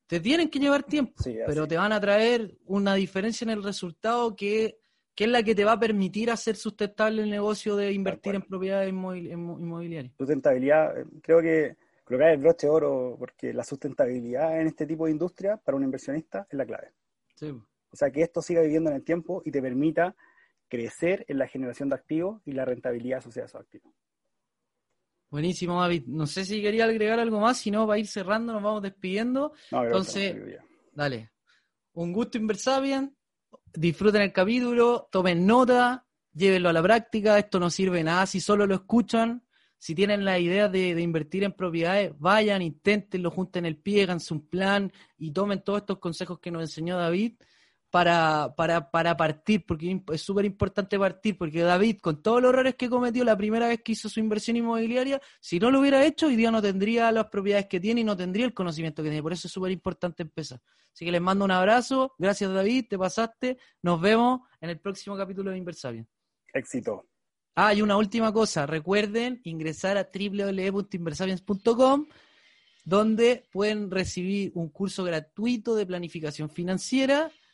B: Te tienen que llevar tiempo,
C: Sí,
B: pero te van a traer una diferencia en el resultado que, que es la que te va a permitir hacer sustentable el negocio de invertir en propiedades inmobil- inmo- inmobiliarias.
C: Sustentabilidad, eh, creo que colocar el broche de oro, porque la sustentabilidad en este tipo de industria para un inversionista es la clave.
B: Sí.
C: O sea, que esto siga viviendo en el tiempo y te permita crecer en la generación de activos y la rentabilidad asociada a esos activos.
B: Buenísimo, David. No sé si quería agregar algo más, si no, para ir cerrando, nos vamos despidiendo.
C: No,
B: Entonces-. Dale. Un gusto Inversapien. Disfruten el capítulo, tomen nota, llévenlo a la práctica. Esto no sirve nada si solo lo escuchan. Si tienen la idea de, de invertir en propiedades, vayan, inténtenlo, junten el pie, háganse un plan y tomen todos estos consejos que nos enseñó David para, para, para partir, porque es súper importante partir, porque David, con todos los errores que cometió la primera vez que hizo su inversión inmobiliaria, si no lo hubiera hecho, hoy día no tendría las propiedades que tiene y no tendría el conocimiento que tiene. Por eso es súper importante empezar. Así que les mando un abrazo. Gracias, David. Te pasaste. Nos vemos en el próximo capítulo de Inversabien.
C: Éxito.
B: Ah, y una última cosa. Recuerden ingresar a www.inversabiens.com donde pueden recibir un curso gratuito de planificación financiera